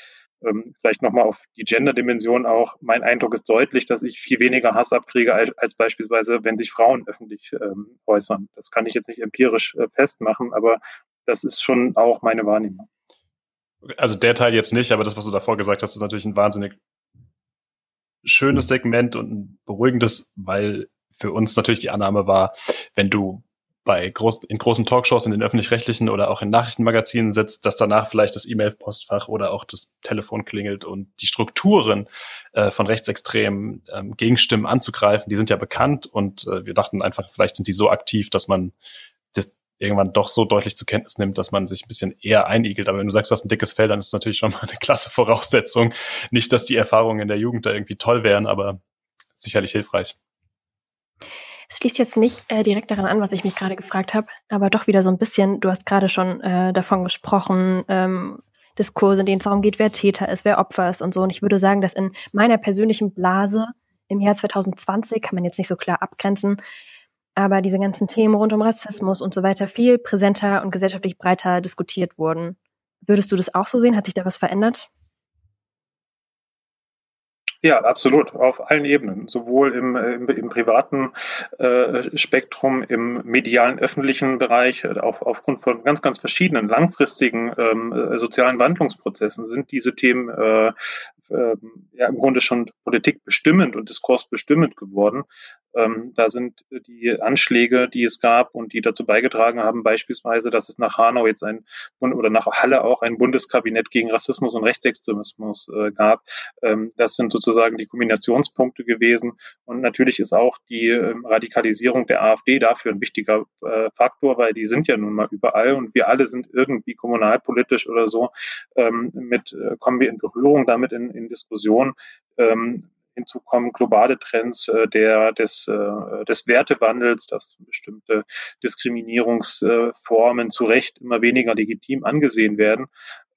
ähm, vielleicht nochmal auf die Gender-Dimension auch. Mein Eindruck ist deutlich, dass ich viel weniger Hass abkriege als, als beispielsweise, wenn sich Frauen öffentlich ähm, äußern. Das kann ich jetzt nicht empirisch äh, festmachen, aber das ist schon auch meine Wahrnehmung. Also der Teil jetzt nicht, aber das, was du davor gesagt hast, ist natürlich ein wahnsinnig schönes Segment und ein beruhigendes, weil für uns natürlich die Annahme war, wenn du bei groß, in großen Talkshows, in den öffentlich-rechtlichen oder auch in Nachrichtenmagazinen sitzt, dass danach vielleicht das E-Mail-Postfach oder auch das Telefon klingelt und die Strukturen äh, von rechtsextremen ähm, Gegenstimmen anzugreifen, die sind ja bekannt und äh, wir dachten einfach, vielleicht sind die so aktiv, dass man das irgendwann doch so deutlich zur Kenntnis nimmt, dass man sich ein bisschen eher einigelt. Aber wenn du sagst, du hast ein dickes Fell, dann ist natürlich schon mal eine klasse Voraussetzung. Nicht, dass die Erfahrungen in der Jugend da irgendwie toll wären, aber sicherlich hilfreich. Schließt jetzt nicht äh, direkt daran an, was ich mich gerade gefragt habe, aber doch wieder so ein bisschen, du hast gerade schon äh, davon gesprochen, ähm, Diskurse, in denen es darum geht, wer Täter ist, wer Opfer ist und so. Und ich würde sagen, dass in meiner persönlichen Blase im Jahr 2020, kann man jetzt nicht so klar abgrenzen, aber diese ganzen Themen rund um Rassismus und so weiter viel präsenter und gesellschaftlich breiter diskutiert wurden. Würdest du das auch so sehen? Hat sich da was verändert? Ja, absolut, auf allen Ebenen, sowohl im, im, im privaten äh, Spektrum, im medialen öffentlichen Bereich, äh, auf, aufgrund von ganz, ganz verschiedenen langfristigen ähm, äh, sozialen Wandlungsprozessen sind diese Themen äh, äh, ja im Grunde schon politikbestimmend und diskursbestimmend geworden. Ähm, da sind die Anschläge, die es gab und die dazu beigetragen haben, beispielsweise, dass es nach Hanau jetzt ein oder nach Halle auch ein Bundeskabinett gegen Rassismus und Rechtsextremismus äh, gab. Ähm, das sind sozusagen die Kombinationspunkte gewesen. Und natürlich ist auch die äh, Radikalisierung der AfD dafür ein wichtiger äh, Faktor, weil die sind ja nun mal überall und wir alle sind irgendwie kommunalpolitisch oder so ähm, mit, äh, kommen wir in Berührung damit in, in Diskussion. Ähm, Hinzu kommen globale Trends äh, der, des, äh, des Wertewandels, dass bestimmte Diskriminierungsformen zu Recht immer weniger legitim angesehen werden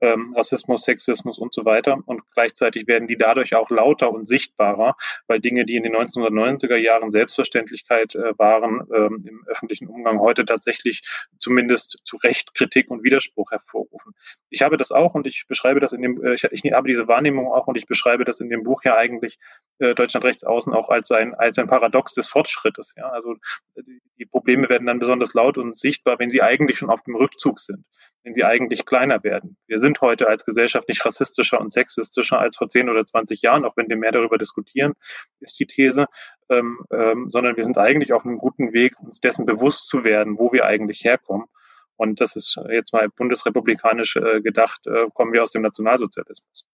ähm, Rassismus, Sexismus und so weiter. Und gleichzeitig werden die dadurch auch lauter und sichtbarer, weil Dinge, die in den 1990er Jahren Selbstverständlichkeit äh, waren, ähm, im öffentlichen Umgang heute tatsächlich zumindest zu Recht Kritik und Widerspruch hervorrufen. Ich habe das auch und ich beschreibe das in dem, äh, ich, ich habe diese Wahrnehmung auch und ich beschreibe das in dem Buch ja eigentlich äh, Deutschland rechts außen auch als ein, als ein Paradox des Fortschrittes. Ja? Also die, die Probleme werden dann besonders laut und sichtbar, wenn sie eigentlich schon auf dem Rückzug sind wenn sie eigentlich kleiner werden. Wir sind heute als Gesellschaft nicht rassistischer und sexistischer als vor 10 oder 20 Jahren, auch wenn wir mehr darüber diskutieren, ist die These, ähm, ähm, sondern wir sind eigentlich auf einem guten Weg, uns dessen bewusst zu werden, wo wir eigentlich herkommen. Und das ist jetzt mal bundesrepublikanisch äh, gedacht, äh, kommen wir aus dem Nationalsozialismus.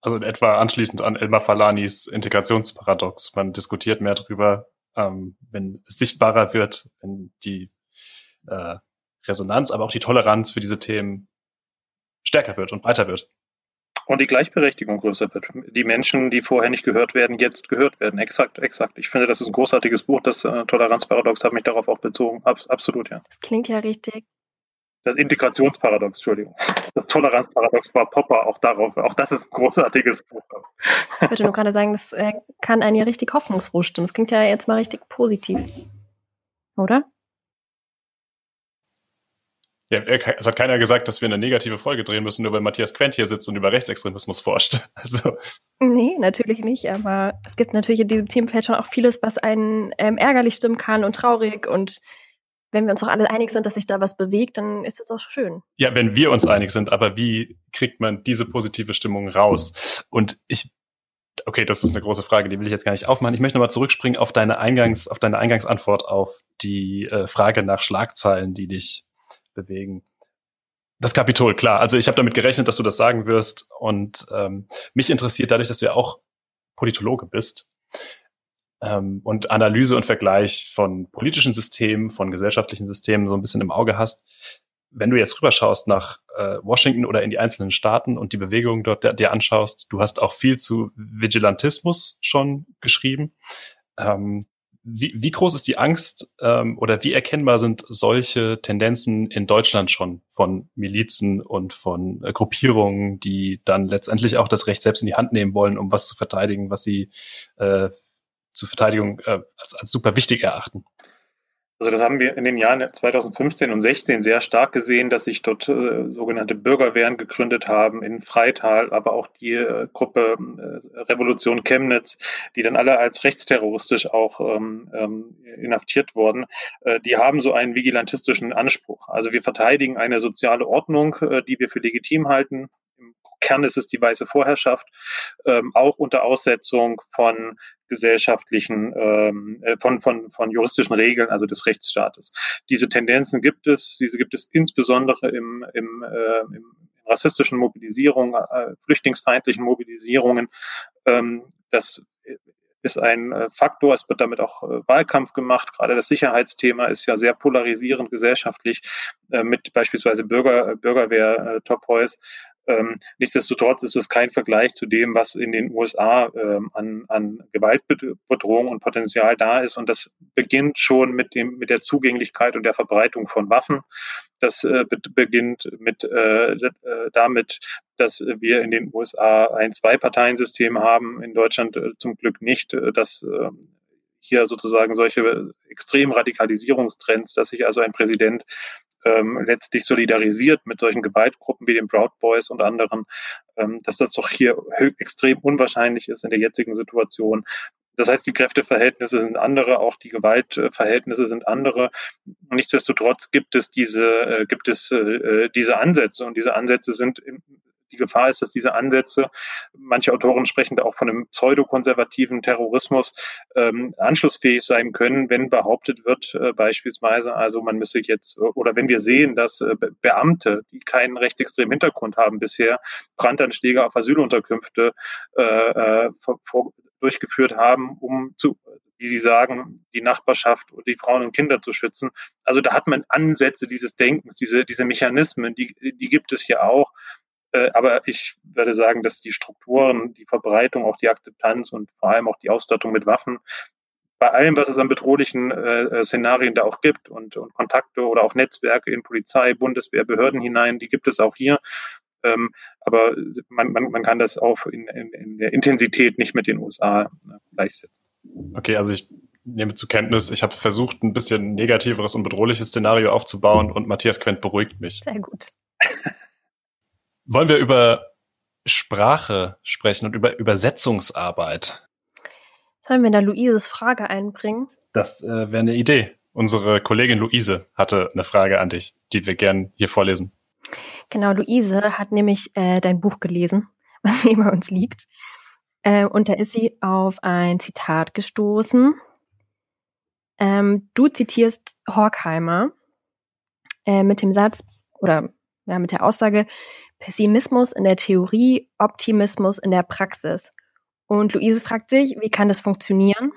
Also in etwa anschließend an Elmar Falanis Integrationsparadox. Man diskutiert mehr darüber, ähm, wenn es sichtbarer wird, wenn die äh, Resonanz, aber auch die Toleranz für diese Themen stärker wird und breiter wird. Und die Gleichberechtigung größer wird. Die Menschen, die vorher nicht gehört werden, jetzt gehört werden. Exakt, exakt. Ich finde, das ist ein großartiges Buch. Das äh, Toleranzparadox hat mich darauf auch bezogen. Abs absolut, ja. Das klingt ja richtig. Das Integrationsparadox, Entschuldigung. Das Toleranzparadox war Popper auch darauf. Auch das ist ein großartiges Buch. Ich würde nur gerade sagen, das äh, kann einen ja richtig hoffnungsfroh stimmen. Das klingt ja jetzt mal richtig positiv. Oder? Ja, es hat keiner gesagt, dass wir eine negative Folge drehen müssen, nur weil Matthias Quent hier sitzt und über Rechtsextremismus forscht. Also. Nee, natürlich nicht, aber es gibt natürlich in diesem Themenfeld schon auch vieles, was einen ähm, ärgerlich stimmen kann und traurig und wenn wir uns doch alle einig sind, dass sich da was bewegt, dann ist das auch schön. Ja, wenn wir uns einig sind, aber wie kriegt man diese positive Stimmung raus? Und ich okay, das ist eine große Frage, die will ich jetzt gar nicht aufmachen. Ich möchte nochmal zurückspringen auf deine Eingangs, auf deine Eingangsantwort auf die äh, Frage nach Schlagzeilen, die dich bewegen. Das Kapitol, klar. Also ich habe damit gerechnet, dass du das sagen wirst. Und ähm, mich interessiert dadurch, dass du ja auch Politologe bist ähm, und Analyse und Vergleich von politischen Systemen, von gesellschaftlichen Systemen so ein bisschen im Auge hast. Wenn du jetzt rüberschaust nach äh, Washington oder in die einzelnen Staaten und die Bewegungen dort dir anschaust, du hast auch viel zu Vigilantismus schon geschrieben. Ähm, wie, wie groß ist die Angst ähm, oder wie erkennbar sind solche Tendenzen in Deutschland schon von Milizen und von äh, Gruppierungen, die dann letztendlich auch das Recht selbst in die Hand nehmen wollen, um was zu verteidigen, was sie äh, zur Verteidigung äh, als, als super wichtig erachten? Also das haben wir in den Jahren 2015 und 16 sehr stark gesehen, dass sich dort äh, sogenannte Bürgerwehren gegründet haben in Freital, aber auch die äh, Gruppe äh, Revolution Chemnitz, die dann alle als rechtsterroristisch auch ähm, ähm, inhaftiert wurden. Äh, die haben so einen vigilantistischen Anspruch. Also wir verteidigen eine soziale Ordnung, äh, die wir für legitim halten. Im Kern ist es die weiße Vorherrschaft, ähm, auch unter Aussetzung von gesellschaftlichen, ähm, äh, von, von, von juristischen Regeln, also des Rechtsstaates. Diese Tendenzen gibt es, diese gibt es insbesondere im, im, äh, im rassistischen Mobilisierungen, äh, flüchtlingsfeindlichen Mobilisierungen. Ähm, das ist ein äh, Faktor. Es wird damit auch äh, Wahlkampf gemacht. Gerade das Sicherheitsthema ist ja sehr polarisierend gesellschaftlich äh, mit beispielsweise Bürger, Bürgerwehr-Top-Boys. Ähm, nichtsdestotrotz ist es kein Vergleich zu dem, was in den USA ähm, an, an Gewaltbedrohung und Potenzial da ist. Und das beginnt schon mit dem, mit der Zugänglichkeit und der Verbreitung von Waffen. Das äh, beginnt mit äh, äh, damit, dass wir in den USA ein Zwei-Parteien-System haben, in Deutschland äh, zum Glück nicht, äh, dass äh, hier sozusagen solche extrem Radikalisierungstrends, dass sich also ein Präsident ähm, letztlich solidarisiert mit solchen Gewaltgruppen wie den Proud Boys und anderen, ähm, dass das doch hier extrem unwahrscheinlich ist in der jetzigen Situation. Das heißt, die Kräfteverhältnisse sind andere, auch die Gewaltverhältnisse sind andere. Nichtsdestotrotz gibt es diese, äh, gibt es äh, diese Ansätze und diese Ansätze sind im, die Gefahr ist, dass diese Ansätze, manche Autoren sprechen da auch von einem pseudokonservativen Terrorismus, ähm, anschlussfähig sein können, wenn behauptet wird, äh, beispielsweise, also man müsse jetzt, oder wenn wir sehen, dass äh, Beamte, die keinen rechtsextremen Hintergrund haben bisher, Brandanschläge auf Asylunterkünfte äh, äh vor, durchgeführt haben, um zu, wie Sie sagen, die Nachbarschaft und die Frauen und Kinder zu schützen. Also da hat man Ansätze dieses Denkens, diese, diese Mechanismen, die, die gibt es hier auch. Äh, aber ich würde sagen, dass die Strukturen, die Verbreitung, auch die Akzeptanz und vor allem auch die Ausstattung mit Waffen bei allem, was es an bedrohlichen äh, äh, Szenarien da auch gibt und, und Kontakte oder auch Netzwerke in Polizei, Bundeswehr, Behörden hinein, die gibt es auch hier. Ähm, aber man, man, man kann das auch in, in, in der Intensität nicht mit den USA äh, gleichsetzen. Okay, also ich nehme zur Kenntnis, ich habe versucht, ein bisschen negativeres und bedrohliches Szenario aufzubauen und Matthias Quent beruhigt mich. Sehr gut. Wollen wir über Sprache sprechen und über Übersetzungsarbeit? Sollen wir da Luises Frage einbringen? Das äh, wäre eine Idee. Unsere Kollegin Luise hatte eine Frage an dich, die wir gern hier vorlesen. Genau, Luise hat nämlich äh, dein Buch gelesen, was bei uns liegt. Äh, und da ist sie auf ein Zitat gestoßen. Ähm, du zitierst Horkheimer äh, mit dem Satz oder ja, mit der Aussage, Pessimismus in der Theorie, Optimismus in der Praxis. Und Luise fragt sich, wie kann das funktionieren?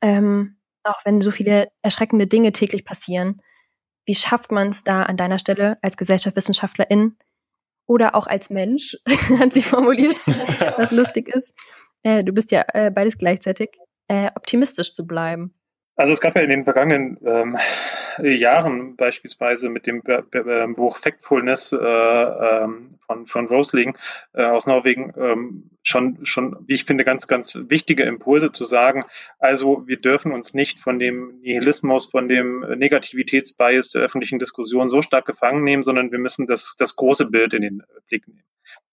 Ähm, auch wenn so viele erschreckende Dinge täglich passieren. Wie schafft man es da an deiner Stelle als Gesellschaftswissenschaftlerin, oder auch als Mensch, hat sie formuliert, was lustig ist. Äh, du bist ja äh, beides gleichzeitig, äh, optimistisch zu bleiben. Also es gab ja in den vergangenen ähm, Jahren beispielsweise mit dem ähm, Buch Factfulness äh, ähm, von, von Rosling äh, aus Norwegen ähm, schon, schon, wie ich finde, ganz, ganz wichtige Impulse zu sagen. Also wir dürfen uns nicht von dem Nihilismus, von dem Negativitätsbias der öffentlichen Diskussion so stark gefangen nehmen, sondern wir müssen das, das große Bild in den Blick nehmen.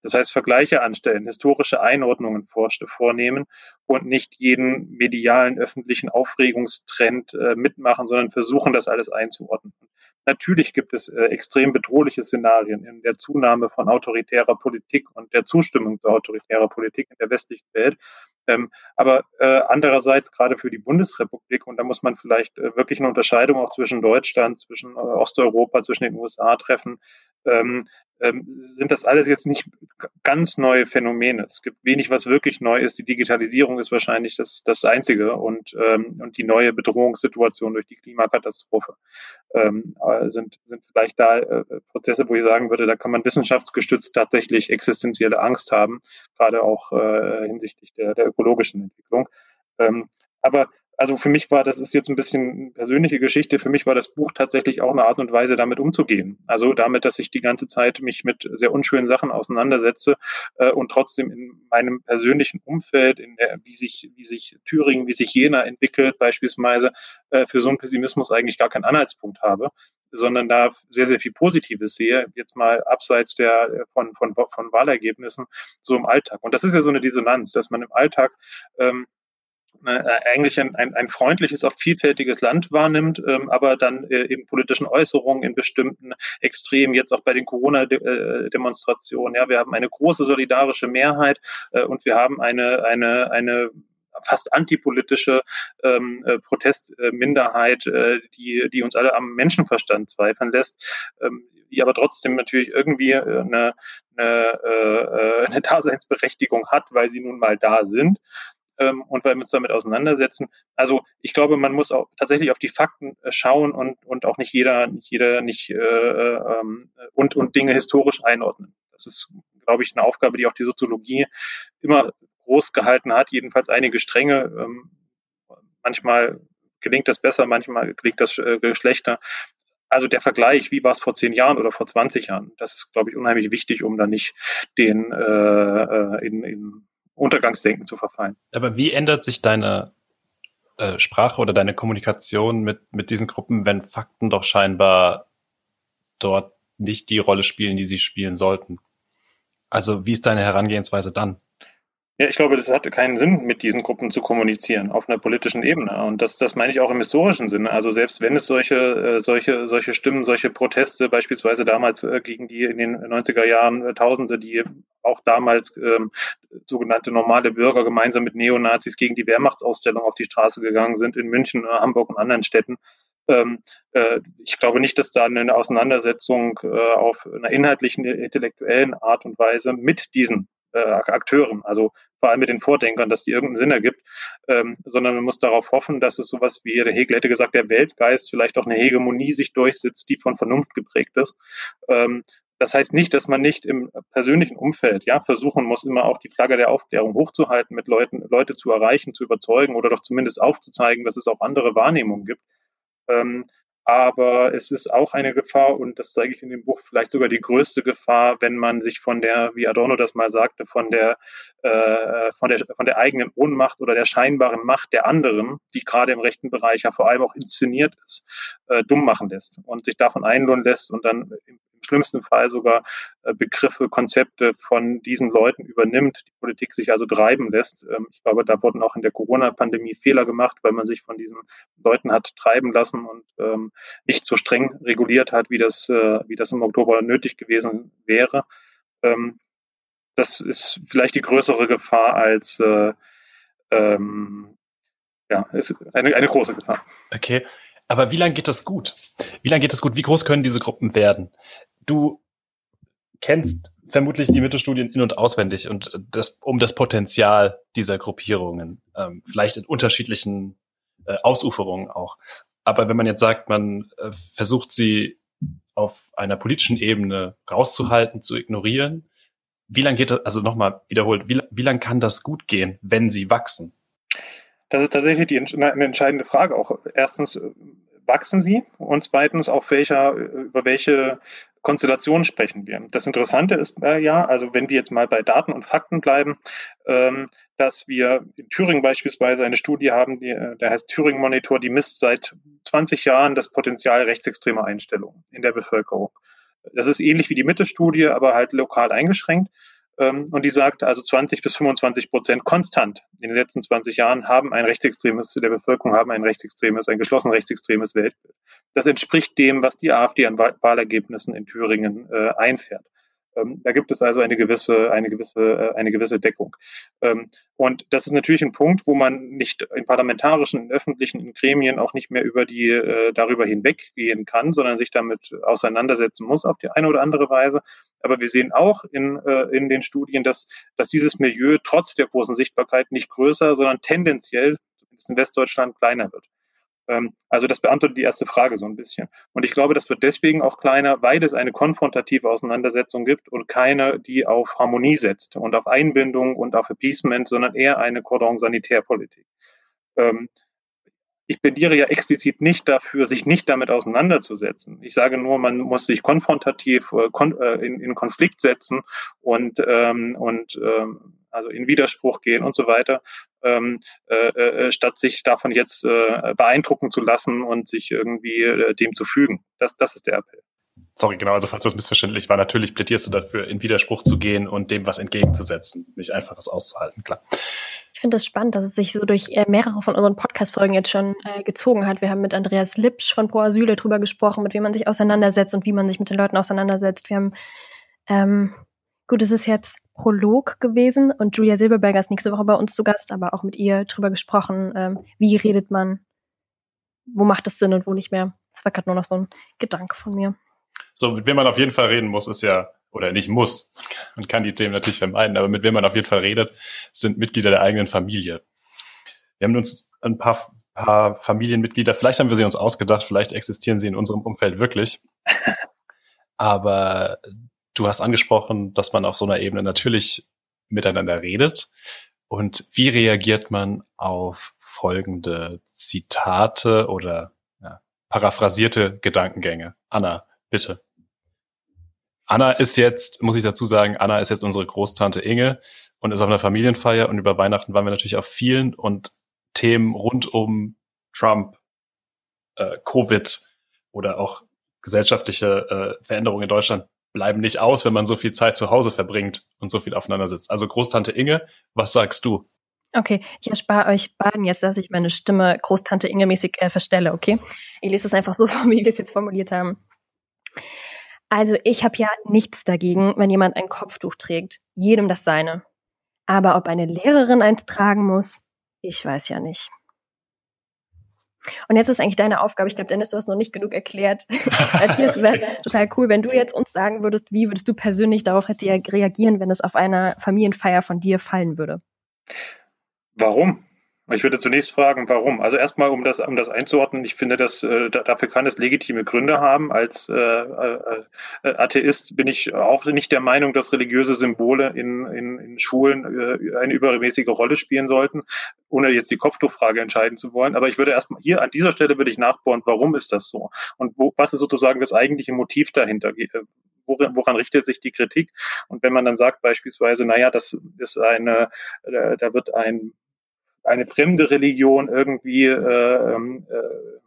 Das heißt, Vergleiche anstellen, historische Einordnungen vornehmen und nicht jeden medialen öffentlichen Aufregungstrend äh, mitmachen, sondern versuchen, das alles einzuordnen. Natürlich gibt es äh, extrem bedrohliche Szenarien in der Zunahme von autoritärer Politik und der Zustimmung zu autoritärer Politik in der westlichen Welt. Ähm, aber äh, andererseits gerade für die Bundesrepublik, und da muss man vielleicht äh, wirklich eine Unterscheidung auch zwischen Deutschland, zwischen äh, Osteuropa, zwischen den USA treffen, ähm, ähm, sind das alles jetzt nicht ganz neue Phänomene. Es gibt wenig, was wirklich neu ist. Die Digitalisierung ist wahrscheinlich das, das Einzige und, ähm, und die neue Bedrohungssituation durch die Klimakatastrophe ähm, äh, sind, sind vielleicht da äh, Prozesse, wo ich sagen würde, da kann man wissenschaftsgestützt tatsächlich existenzielle Angst haben, gerade auch äh, hinsichtlich der, der ökologischen Entwicklung. Ähm, aber also für mich war, das ist jetzt ein bisschen persönliche Geschichte, für mich war das Buch tatsächlich auch eine Art und Weise, damit umzugehen. Also damit, dass ich die ganze Zeit mich mit sehr unschönen Sachen auseinandersetze äh, und trotzdem in meinem persönlichen Umfeld, in der, wie sich, wie sich Thüringen, wie sich Jena entwickelt, beispielsweise, äh, für so einen Pessimismus eigentlich gar keinen Anhaltspunkt habe, sondern da sehr, sehr viel Positives sehe, jetzt mal abseits der von, von, von Wahlergebnissen, so im Alltag. Und das ist ja so eine Dissonanz, dass man im Alltag ähm, äh, eigentlich ein, ein, ein freundliches, oft vielfältiges Land wahrnimmt, ähm, aber dann äh, in politischen Äußerungen in bestimmten Extremen, jetzt auch bei den Corona-Demonstrationen, ja, wir haben eine große solidarische Mehrheit äh, und wir haben eine, eine, eine fast antipolitische ähm, äh, Protestminderheit, äh, die, die uns alle am Menschenverstand zweifeln lässt, ähm, die aber trotzdem natürlich irgendwie äh, eine, eine, äh, eine Daseinsberechtigung hat, weil sie nun mal da sind ähm, und weil wir uns damit auseinandersetzen. Also ich glaube, man muss auch tatsächlich auf die Fakten schauen und, und auch nicht jeder, nicht jeder, nicht äh, ähm, und, und Dinge historisch einordnen. Das ist, glaube ich, eine Aufgabe, die auch die Soziologie immer groß gehalten hat, jedenfalls einige Stränge. Ähm, manchmal gelingt das besser, manchmal gelingt das äh, schlechter. Also der Vergleich, wie war es vor zehn Jahren oder vor 20 Jahren, das ist, glaube ich, unheimlich wichtig, um da nicht den äh, äh in, in Untergangsdenken zu verfallen. Aber wie ändert sich deine äh, Sprache oder deine Kommunikation mit, mit diesen Gruppen, wenn Fakten doch scheinbar dort nicht die Rolle spielen, die sie spielen sollten? Also wie ist deine Herangehensweise dann? Ja, ich glaube, das hatte keinen Sinn, mit diesen Gruppen zu kommunizieren auf einer politischen Ebene. Und das, das meine ich auch im historischen Sinne. Also selbst wenn es solche, äh, solche, solche Stimmen, solche Proteste, beispielsweise damals äh, gegen die in den 90er Jahren äh, Tausende, die auch damals ähm, sogenannte normale Bürger gemeinsam mit Neonazis gegen die Wehrmachtsausstellung auf die Straße gegangen sind in München, Hamburg und anderen Städten. Ähm, äh, ich glaube nicht, dass da eine Auseinandersetzung auf einer inhaltlichen, intellektuellen Art und Weise mit diesen äh, Akteuren, also vor allem mit den Vordenkern, dass die irgendeinen Sinn ergibt, ähm, sondern man muss darauf hoffen, dass es sowas wie der Hegel hätte gesagt, der Weltgeist vielleicht auch eine Hegemonie sich durchsetzt, die von Vernunft geprägt ist. Ähm, das heißt nicht, dass man nicht im persönlichen Umfeld ja versuchen muss, immer auch die Flagge der Aufklärung hochzuhalten, mit Leuten, Leute zu erreichen, zu überzeugen oder doch zumindest aufzuzeigen, dass es auch andere Wahrnehmungen gibt. Ähm, aber es ist auch eine Gefahr, und das zeige ich in dem Buch, vielleicht sogar die größte Gefahr, wenn man sich von der, wie Adorno das mal sagte, von der, äh, von der, von der eigenen Ohnmacht oder der scheinbaren Macht der anderen, die gerade im rechten Bereich ja vor allem auch inszeniert ist, äh, dumm machen lässt und sich davon einlohnen lässt und dann im im schlimmsten Fall sogar äh, Begriffe, Konzepte von diesen Leuten übernimmt, die Politik sich also treiben lässt. Ähm, ich glaube, da wurden auch in der Corona-Pandemie Fehler gemacht, weil man sich von diesen Leuten hat treiben lassen und ähm, nicht so streng reguliert hat, wie das, äh, wie das im Oktober nötig gewesen wäre. Ähm, das ist vielleicht die größere Gefahr als äh, ähm, ja, ist eine, eine große Gefahr. Okay. Aber wie lange geht das gut? Wie lange geht das gut? Wie groß können diese Gruppen werden? Du kennst vermutlich die Mittelstudien in- und auswendig und das, um das Potenzial dieser Gruppierungen, ähm, vielleicht in unterschiedlichen äh, Ausuferungen auch. Aber wenn man jetzt sagt, man äh, versucht sie auf einer politischen Ebene rauszuhalten, zu ignorieren? Wie lange geht das, also nochmal wiederholt, wie, wie lange kann das gut gehen, wenn sie wachsen? Das ist tatsächlich die, eine entscheidende Frage. Auch erstens, äh, wachsen sie? Und zweitens, auf welcher, äh, über welche Konstellation sprechen wir. Das Interessante ist äh, ja, also wenn wir jetzt mal bei Daten und Fakten bleiben, ähm, dass wir in Thüringen beispielsweise eine Studie haben, die, äh, der heißt Thüringen Monitor, die misst seit 20 Jahren das Potenzial rechtsextremer Einstellungen in der Bevölkerung. Das ist ähnlich wie die Mitte-Studie, aber halt lokal eingeschränkt. Ähm, und die sagt, also 20 bis 25 Prozent konstant in den letzten 20 Jahren haben ein rechtsextremes, der Bevölkerung haben ein rechtsextremes, ein geschlossen rechtsextremes Weltbild. Das entspricht dem, was die AfD an Wahlergebnissen in Thüringen äh, einfährt. Ähm, da gibt es also eine gewisse, eine gewisse, äh, eine gewisse Deckung. Ähm, und das ist natürlich ein Punkt, wo man nicht in parlamentarischen, in öffentlichen, in Gremien auch nicht mehr über die, äh, darüber hinweggehen kann, sondern sich damit auseinandersetzen muss auf die eine oder andere Weise. Aber wir sehen auch in, äh, in den Studien, dass, dass dieses Milieu trotz der großen Sichtbarkeit nicht größer, sondern tendenziell, zumindest in Westdeutschland, kleiner wird. Ähm, also das beantwortet die erste Frage so ein bisschen. Und ich glaube, das wird deswegen auch kleiner, weil es eine konfrontative Auseinandersetzung gibt und keine, die auf Harmonie setzt und auf Einbindung und auf Appeasement, sondern eher eine Cordon Sanitärpolitik. Ähm, ich plädiere ja explizit nicht dafür, sich nicht damit auseinanderzusetzen. Ich sage nur, man muss sich konfrontativ äh, äh, in, Konflikt setzen und, ähm, und also in Widerspruch gehen und so weiter, ähm, äh, äh, statt sich davon jetzt äh, beeindrucken zu lassen und sich irgendwie äh, dem zu fügen. Das, das ist der Appell. Sorry, genau, also falls das missverständlich war, natürlich plädierst du dafür, in Widerspruch zu gehen und dem was entgegenzusetzen, nicht einfach es auszuhalten, klar. Ich finde es das spannend, dass es sich so durch äh, mehrere von unseren Podcast-Folgen jetzt schon äh, gezogen hat. Wir haben mit Andreas Lipsch von Pro Asyle drüber gesprochen, mit wem man sich auseinandersetzt und wie man sich mit den Leuten auseinandersetzt. Wir haben, ähm, gut, es ist jetzt Prolog gewesen und Julia Silberberger ist nächste Woche bei uns zu Gast, aber auch mit ihr drüber gesprochen, ähm, wie redet man, wo macht es Sinn und wo nicht mehr. Das war gerade nur noch so ein Gedanke von mir. So, mit wem man auf jeden Fall reden muss, ist ja, oder nicht muss, man kann die Themen natürlich vermeiden, aber mit wem man auf jeden Fall redet, sind Mitglieder der eigenen Familie. Wir haben uns ein paar, paar Familienmitglieder, vielleicht haben wir sie uns ausgedacht, vielleicht existieren sie in unserem Umfeld wirklich. Aber du hast angesprochen, dass man auf so einer Ebene natürlich miteinander redet. Und wie reagiert man auf folgende Zitate oder ja, paraphrasierte Gedankengänge? Anna, bitte. Anna ist jetzt, muss ich dazu sagen, Anna ist jetzt unsere Großtante Inge und ist auf einer Familienfeier und über Weihnachten waren wir natürlich auf vielen und Themen rund um Trump, äh, Covid oder auch gesellschaftliche äh, Veränderungen in Deutschland bleiben nicht aus, wenn man so viel Zeit zu Hause verbringt und so viel aufeinander sitzt. Also Großtante Inge, was sagst du? Okay, ich erspare euch beiden jetzt, dass ich meine Stimme Großtante Inge-mäßig äh, verstelle, okay? Ich lese es einfach so vor, wie wir es jetzt formuliert haben. Also ich habe ja nichts dagegen, wenn jemand ein Kopftuch trägt. Jedem das seine. Aber ob eine Lehrerin eins tragen muss, ich weiß ja nicht. Und jetzt ist eigentlich deine Aufgabe. Ich glaube, Dennis, du hast noch nicht genug erklärt. Matthias, wäre total cool, wenn du jetzt uns sagen würdest, wie würdest du persönlich darauf reagieren, wenn es auf einer Familienfeier von dir fallen würde? Warum? Ich würde zunächst fragen, warum? Also erstmal, um das, um das einzuordnen, ich finde, dass äh, dafür kann es legitime Gründe haben. Als äh, äh, Atheist bin ich auch nicht der Meinung, dass religiöse Symbole in, in, in Schulen äh, eine übermäßige Rolle spielen sollten, ohne jetzt die Kopftuchfrage entscheiden zu wollen. Aber ich würde erstmal hier an dieser Stelle würde ich nachbohren, warum ist das so? Und wo, was ist sozusagen das eigentliche Motiv dahinter? Äh, woran, woran richtet sich die Kritik? Und wenn man dann sagt beispielsweise, naja, das ist eine, äh, da wird ein eine fremde Religion irgendwie äh, ähm, äh,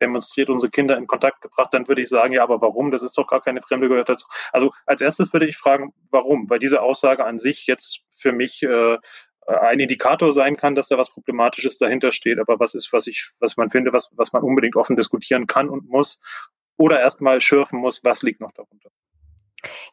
demonstriert, unsere Kinder in Kontakt gebracht, dann würde ich sagen, ja, aber warum? Das ist doch gar keine Fremde gehört dazu. Also als erstes würde ich fragen, warum? Weil diese Aussage an sich jetzt für mich äh, ein Indikator sein kann, dass da was Problematisches dahinter steht, aber was ist, was ich, was man finde, was, was man unbedingt offen diskutieren kann und muss oder erstmal schürfen muss, was liegt noch darunter?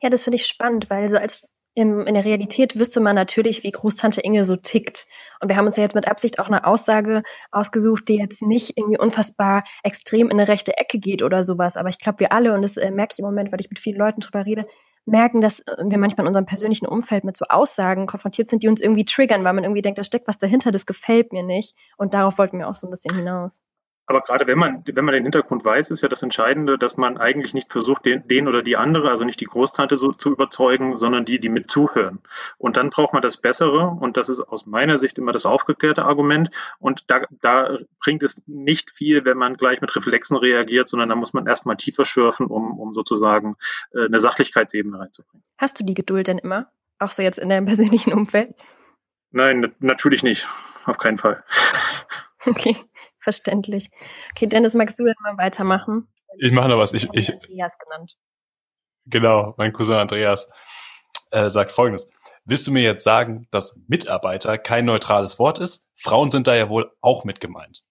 Ja, das finde ich spannend, weil so als im, in der Realität wüsste man natürlich, wie Großtante Inge so tickt. Und wir haben uns ja jetzt mit Absicht auch eine Aussage ausgesucht, die jetzt nicht irgendwie unfassbar extrem in eine rechte Ecke geht oder sowas. Aber ich glaube, wir alle, und das äh, merke ich im Moment, weil ich mit vielen Leuten drüber rede, merken, dass äh, wir manchmal in unserem persönlichen Umfeld mit so Aussagen konfrontiert sind, die uns irgendwie triggern, weil man irgendwie denkt, da steckt was dahinter, das gefällt mir nicht. Und darauf wollten wir auch so ein bisschen hinaus. Aber gerade wenn man, wenn man den Hintergrund weiß, ist ja das Entscheidende, dass man eigentlich nicht versucht, den, den oder die andere, also nicht die Großtante so zu überzeugen, sondern die, die mit zuhören. Und dann braucht man das Bessere und das ist aus meiner Sicht immer das aufgeklärte Argument. Und da, da bringt es nicht viel, wenn man gleich mit Reflexen reagiert, sondern da muss man erstmal tiefer schürfen, um, um sozusagen äh, eine Sachlichkeitsebene reinzubringen. Hast du die Geduld denn immer? Auch so jetzt in deinem persönlichen Umfeld? Nein, natürlich nicht. Auf keinen Fall. Okay. Verständlich. Okay, Dennis, magst du denn mal weitermachen? Ich mache noch was. Ich, ich, Andreas genannt. Genau, mein Cousin Andreas äh, sagt folgendes. Willst du mir jetzt sagen, dass Mitarbeiter kein neutrales Wort ist? Frauen sind da ja wohl auch mit gemeint.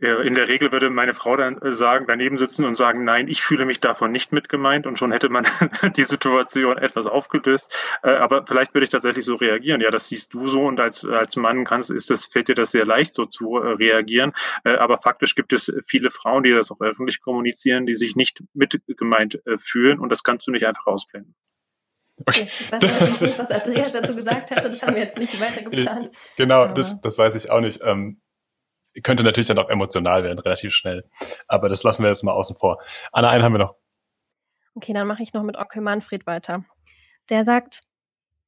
In der Regel würde meine Frau dann äh, sagen, daneben sitzen und sagen, nein, ich fühle mich davon nicht mit gemeint und schon hätte man die Situation etwas aufgelöst. Äh, aber vielleicht würde ich tatsächlich so reagieren. Ja, das siehst du so und als, als Mann kannst, ist das, fällt dir das sehr leicht, so zu äh, reagieren. Aber faktisch gibt es viele Frauen, die das auch öffentlich kommunizieren, die sich nicht mit gemeint fühlen und das kannst du nicht einfach ausblenden. Okay. Ich weiß natürlich nicht, was Andreas dazu gesagt hatte, das haben wir jetzt nicht weiter geplant. Genau, das, das weiß ich auch nicht. Ähm, könnte natürlich dann auch emotional werden, relativ schnell. Aber das lassen wir jetzt mal außen vor. Anna, einen haben wir noch. Okay, dann mache ich noch mit Onkel Manfred weiter. Der sagt,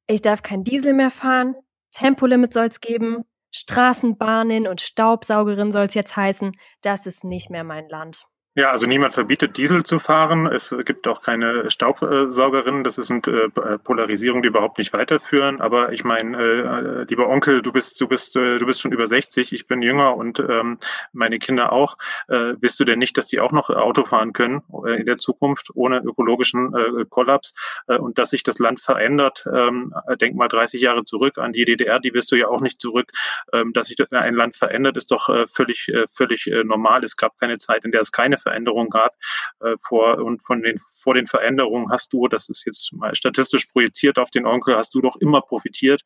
ich darf kein Diesel mehr fahren, Tempolimit soll es geben, Straßenbahnen und Staubsaugerin soll es jetzt heißen. Das ist nicht mehr mein Land. Ja, also niemand verbietet Diesel zu fahren. Es gibt auch keine Staubsaugerinnen. Das sind äh, Polarisierungen, die überhaupt nicht weiterführen. Aber ich meine, äh, lieber Onkel, du bist, du bist, äh, du bist schon über 60. Ich bin jünger und ähm, meine Kinder auch. Äh, willst du denn nicht, dass die auch noch Auto fahren können äh, in der Zukunft ohne ökologischen äh, Kollaps äh, und dass sich das Land verändert? Ähm, denk mal 30 Jahre zurück an die DDR. Die wirst du ja auch nicht zurück. Ähm, dass sich ein Land verändert, ist doch äh, völlig, äh, völlig äh, normal. Es gab keine Zeit, in der es keine Veränderungen gab. Äh, vor, und von den, vor den Veränderungen hast du, das ist jetzt mal statistisch projiziert auf den Onkel, hast du doch immer profitiert.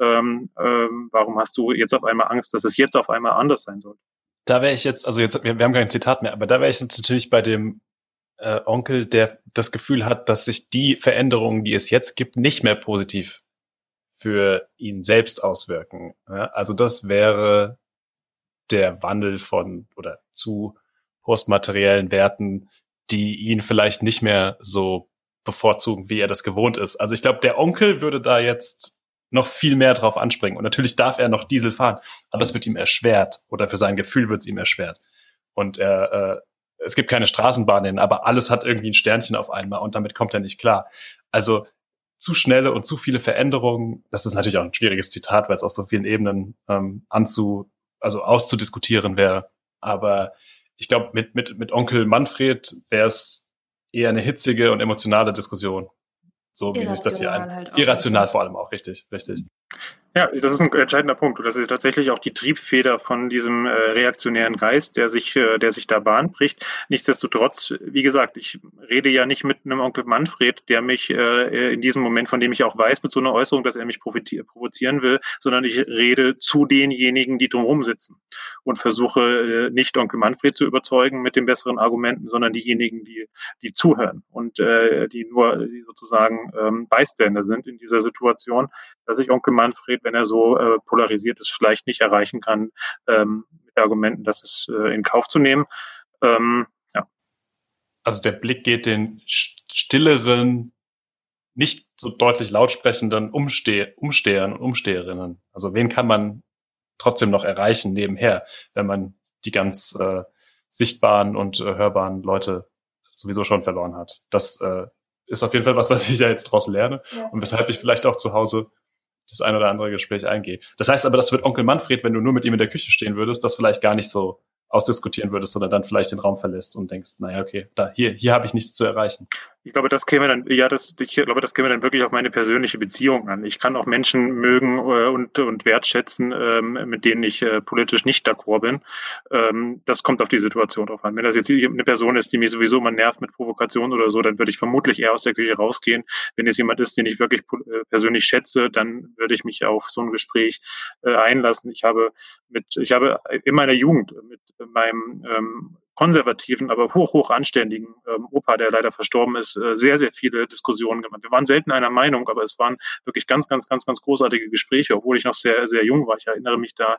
Ähm, ähm, warum hast du jetzt auf einmal Angst, dass es jetzt auf einmal anders sein soll? Da wäre ich jetzt, also jetzt, wir, wir haben kein Zitat mehr, aber da wäre ich jetzt natürlich bei dem äh, Onkel, der das Gefühl hat, dass sich die Veränderungen, die es jetzt gibt, nicht mehr positiv für ihn selbst auswirken. Ja, also das wäre der Wandel von oder zu postmateriellen Werten, die ihn vielleicht nicht mehr so bevorzugen, wie er das gewohnt ist. Also ich glaube, der Onkel würde da jetzt noch viel mehr drauf anspringen. Und natürlich darf er noch Diesel fahren, aber es wird ihm erschwert oder für sein Gefühl wird es ihm erschwert. Und er, äh, es gibt keine Straßenbahnen, aber alles hat irgendwie ein Sternchen auf einmal und damit kommt er nicht klar. Also zu schnelle und zu viele Veränderungen, das ist natürlich auch ein schwieriges Zitat, weil es auf so vielen Ebenen ähm, anzu, also auszudiskutieren wäre. Aber ich glaube, mit, mit, mit Onkel Manfred wäre es eher eine hitzige und emotionale Diskussion. So wie sich das hier ein. Halt irrational vor allem auch, richtig, richtig. Ja, das ist ein entscheidender Punkt. Das ist tatsächlich auch die Triebfeder von diesem äh, reaktionären Geist, der sich, äh, der sich da Bahn bricht. Nichtsdestotrotz, wie gesagt, ich rede ja nicht mit einem Onkel Manfred, der mich äh, in diesem Moment, von dem ich auch weiß, mit so einer Äußerung, dass er mich provozieren will, sondern ich rede zu denjenigen, die drumherum sitzen und versuche äh, nicht Onkel Manfred zu überzeugen mit den besseren Argumenten, sondern diejenigen, die, die zuhören und äh, die nur sozusagen ähm, Beiständer sind in dieser Situation, dass ich Onkel Manfred wenn er so äh, polarisiert ist, vielleicht nicht erreichen kann, ähm, mit Argumenten, das ist äh, in Kauf zu nehmen. Ähm, ja. Also der Blick geht den stilleren, nicht so deutlich lautsprechenden Umsteh Umstehern und Umsteherinnen. Also wen kann man trotzdem noch erreichen nebenher, wenn man die ganz äh, sichtbaren und äh, hörbaren Leute sowieso schon verloren hat. Das äh, ist auf jeden Fall was, was ich da jetzt draus lerne ja. und weshalb ich vielleicht auch zu Hause das ein oder andere Gespräch eingehe. Das heißt aber, das wird Onkel Manfred, wenn du nur mit ihm in der Küche stehen würdest, das vielleicht gar nicht so ausdiskutieren würdest, sondern dann vielleicht den Raum verlässt und denkst, naja, okay, da, hier, hier habe ich nichts zu erreichen. Ich glaube, das käme dann, ja, das, ich glaube, das käme dann wirklich auf meine persönliche Beziehung an. Ich kann auch Menschen mögen äh, und, und wertschätzen, ähm, mit denen ich äh, politisch nicht d'accord bin. Ähm, das kommt auf die Situation drauf an. Wenn das jetzt eine Person ist, die mich sowieso immer nervt mit Provokation oder so, dann würde ich vermutlich eher aus der Küche rausgehen. Wenn es jemand ist, den ich wirklich äh, persönlich schätze, dann würde ich mich auf so ein Gespräch äh, einlassen. Ich habe mit, ich habe in meiner Jugend mit meinem ähm, konservativen, aber hoch, hoch anständigen ähm, Opa, der leider verstorben ist, äh, sehr, sehr viele Diskussionen gemacht. Wir waren selten einer Meinung, aber es waren wirklich ganz, ganz, ganz, ganz großartige Gespräche, obwohl ich noch sehr, sehr jung war. Ich erinnere mich da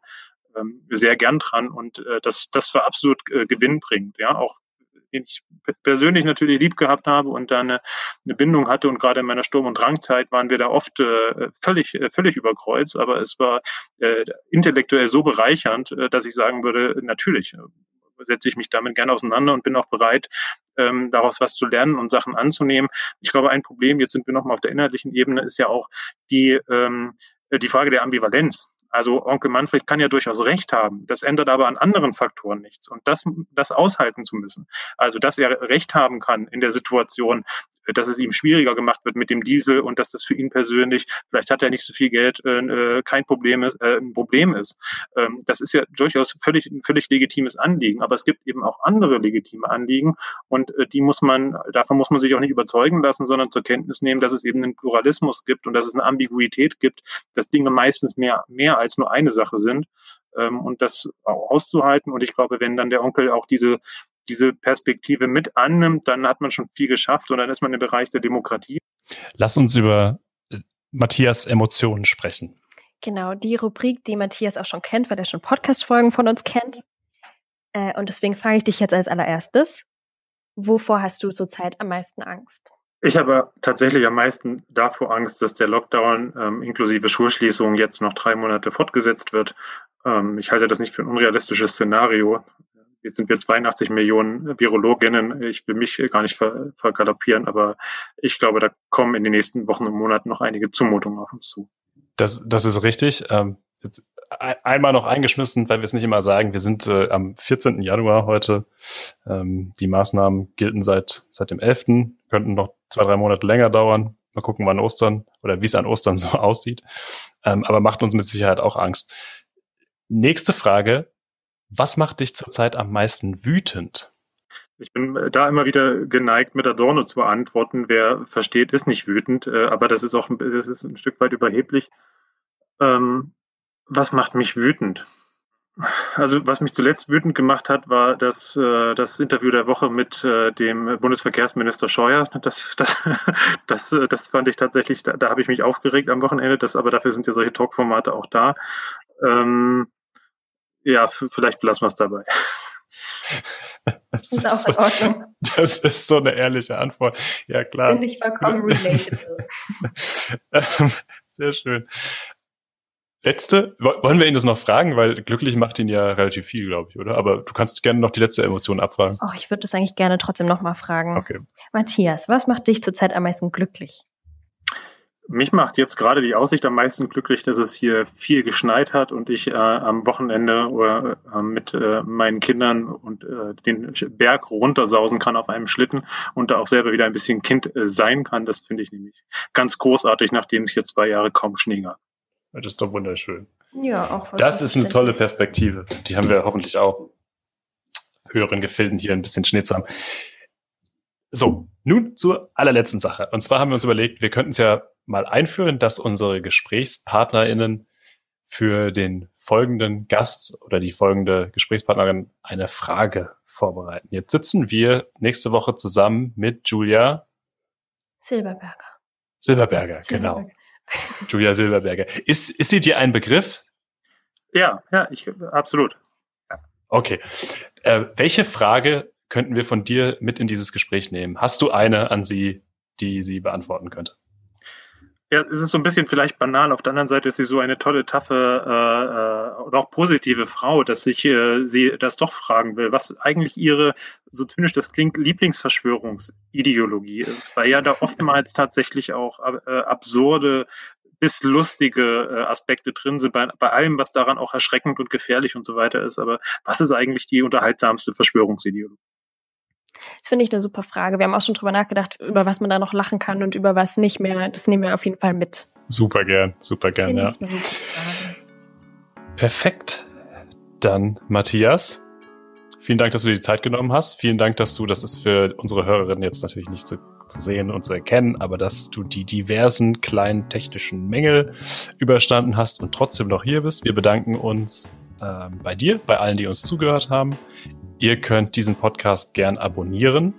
ähm, sehr gern dran und äh, das, das war absolut äh, gewinnbringend. Ja, auch den ich persönlich natürlich lieb gehabt habe und da eine, eine Bindung hatte. Und gerade in meiner Sturm- und Drangzeit waren wir da oft äh, völlig, äh, völlig über Kreuz. Aber es war äh, intellektuell so bereichernd, äh, dass ich sagen würde, natürlich äh, setze ich mich damit gerne auseinander und bin auch bereit, ähm, daraus was zu lernen und Sachen anzunehmen. Ich glaube, ein Problem, jetzt sind wir nochmal auf der inhaltlichen Ebene, ist ja auch die, ähm, die Frage der Ambivalenz. Also Onkel Manfred kann ja durchaus recht haben. Das ändert aber an anderen Faktoren nichts. Und das, das aushalten zu müssen. Also, dass er recht haben kann in der Situation, dass es ihm schwieriger gemacht wird mit dem Diesel und dass das für ihn persönlich, vielleicht hat er nicht so viel Geld, äh, äh kein Problem ist, äh, ein Problem ist. Ähm, das ist ja durchaus völlig, ein völlig legitimes Anliegen. Aber es gibt eben auch andere legitime Anliegen und äh, die muss man, davon muss man sich auch nicht überzeugen lassen, sondern zur Kenntnis nehmen, dass es eben einen Pluralismus gibt und dass es eine Ambiguität gibt, dass Dinge meistens mehr, mehr als nur eine Sache sind ähm, und das auch auszuhalten. Und ich glaube, wenn dann der Onkel auch diese diese Perspektive mit annimmt, dann hat man schon viel geschafft und dann ist man im Bereich der Demokratie. Lass uns über äh, Matthias Emotionen sprechen. Genau, die Rubrik, die Matthias auch schon kennt, weil er schon Podcast-Folgen von uns kennt. Äh, und deswegen frage ich dich jetzt als allererstes, wovor hast du zurzeit am meisten Angst? Ich habe tatsächlich am meisten davor Angst, dass der Lockdown ähm, inklusive Schulschließungen jetzt noch drei Monate fortgesetzt wird. Ähm, ich halte das nicht für ein unrealistisches Szenario. Jetzt sind wir 82 Millionen Virologinnen. Ich will mich gar nicht ver vergaloppieren, aber ich glaube, da kommen in den nächsten Wochen und Monaten noch einige Zumutungen auf uns zu. Das, das ist richtig. Ähm, jetzt einmal noch eingeschmissen, weil wir es nicht immer sagen. Wir sind äh, am 14. Januar heute. Ähm, die Maßnahmen gelten seit, seit dem 11. Könnten noch zwei, drei Monate länger dauern. Mal gucken, wann Ostern oder wie es an Ostern so aussieht. Ähm, aber macht uns mit Sicherheit auch Angst. Nächste Frage. Was macht dich zurzeit am meisten wütend? Ich bin äh, da immer wieder geneigt, mit Adorno zu antworten. Wer versteht, ist nicht wütend, äh, aber das ist auch das ist ein Stück weit überheblich. Ähm, was macht mich wütend? Also was mich zuletzt wütend gemacht hat, war das, äh, das Interview der Woche mit dem Bundesverkehrsminister Scheuer. Das, das, das, das fand ich tatsächlich, da, da habe ich mich aufgeregt am Wochenende, das, aber dafür sind ja solche Talkformate auch da. Ähm, ja, vielleicht belassen wir es dabei. Das ist, auch in Ordnung. So, das ist so eine ehrliche Antwort. Ja, klar. Finde ich vollkommen relatable. Ähm, sehr schön. Letzte, wollen wir ihn das noch fragen, weil glücklich macht ihn ja relativ viel, glaube ich, oder? Aber du kannst gerne noch die letzte Emotion abfragen. Oh, ich würde das eigentlich gerne trotzdem noch mal fragen. Okay. Matthias, was macht dich zurzeit am meisten glücklich? Mich macht jetzt gerade die Aussicht am meisten glücklich, dass es hier viel geschneit hat und ich äh, am Wochenende oder, äh, mit äh, meinen Kindern und äh, den Berg runtersausen kann auf einem Schlitten und da auch selber wieder ein bisschen Kind äh, sein kann. Das finde ich nämlich ganz großartig, nachdem es hier zwei Jahre kaum Schnee gab. Das ist doch wunderschön. Ja, auch. Das ist eine tolle Perspektive. Die haben wir hoffentlich auch höheren Gefilden hier ein bisschen Schnee zu haben. So, nun zur allerletzten Sache. Und zwar haben wir uns überlegt, wir könnten es ja mal einführen, dass unsere GesprächspartnerInnen für den folgenden Gast oder die folgende Gesprächspartnerin eine Frage vorbereiten. Jetzt sitzen wir nächste Woche zusammen mit Julia Silberberger. Silberberger, genau. Silberberger. genau. Julia Silberberger. Ist, ist sie dir ein Begriff? Ja, ja, ich, absolut. Ja. Okay. Äh, welche Frage könnten wir von dir mit in dieses Gespräch nehmen? Hast du eine an sie, die sie beantworten könnte? Ja, es ist so ein bisschen vielleicht banal. Auf der anderen Seite ist sie so eine tolle, taffe äh, und auch positive Frau, dass sich äh, sie das doch fragen will, was eigentlich ihre, so zynisch das klingt, Lieblingsverschwörungsideologie ist, weil ja da oftmals tatsächlich auch äh, absurde bis lustige äh, Aspekte drin sind, bei, bei allem, was daran auch erschreckend und gefährlich und so weiter ist. Aber was ist eigentlich die unterhaltsamste Verschwörungsideologie? Das finde ich eine super Frage. Wir haben auch schon drüber nachgedacht, über was man da noch lachen kann und über was nicht mehr. Das nehmen wir auf jeden Fall mit. Super gern, super gern, ja. Perfekt. Dann Matthias, vielen Dank, dass du dir die Zeit genommen hast. Vielen Dank, dass du, das ist für unsere Hörerinnen jetzt natürlich nicht zu, zu sehen und zu erkennen, aber dass du die diversen kleinen technischen Mängel überstanden hast und trotzdem noch hier bist. Wir bedanken uns ähm, bei dir, bei allen, die uns zugehört haben. Ihr könnt diesen Podcast gern abonnieren,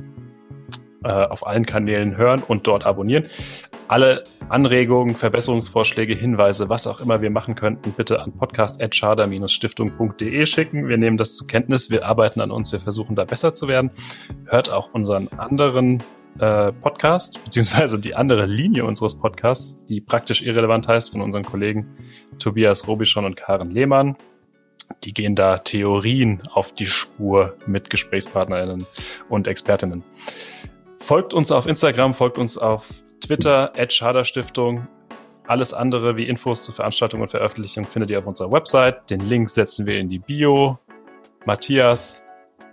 äh, auf allen Kanälen hören und dort abonnieren. Alle Anregungen, Verbesserungsvorschläge, Hinweise, was auch immer wir machen könnten, bitte an podcast.schader-stiftung.de schicken. Wir nehmen das zur Kenntnis, wir arbeiten an uns, wir versuchen da besser zu werden. Hört auch unseren anderen äh, Podcast, beziehungsweise die andere Linie unseres Podcasts, die praktisch irrelevant heißt, von unseren Kollegen Tobias Robischon und Karen Lehmann. Die gehen da Theorien auf die Spur mit GesprächspartnerInnen und Expertinnen. Folgt uns auf Instagram, folgt uns auf Twitter, Stiftung. Alles andere wie Infos zu Veranstaltungen und Veröffentlichungen findet ihr auf unserer Website. Den Link setzen wir in die Bio. Matthias,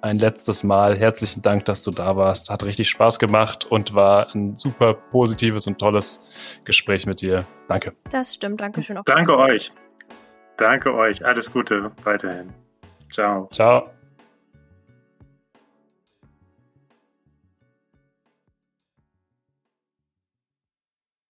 ein letztes Mal herzlichen Dank, dass du da warst. Hat richtig Spaß gemacht und war ein super positives und tolles Gespräch mit dir. Danke. Das stimmt. Dankeschön. Auch. Danke euch. Danke euch. Alles Gute weiterhin. Ciao. Ciao.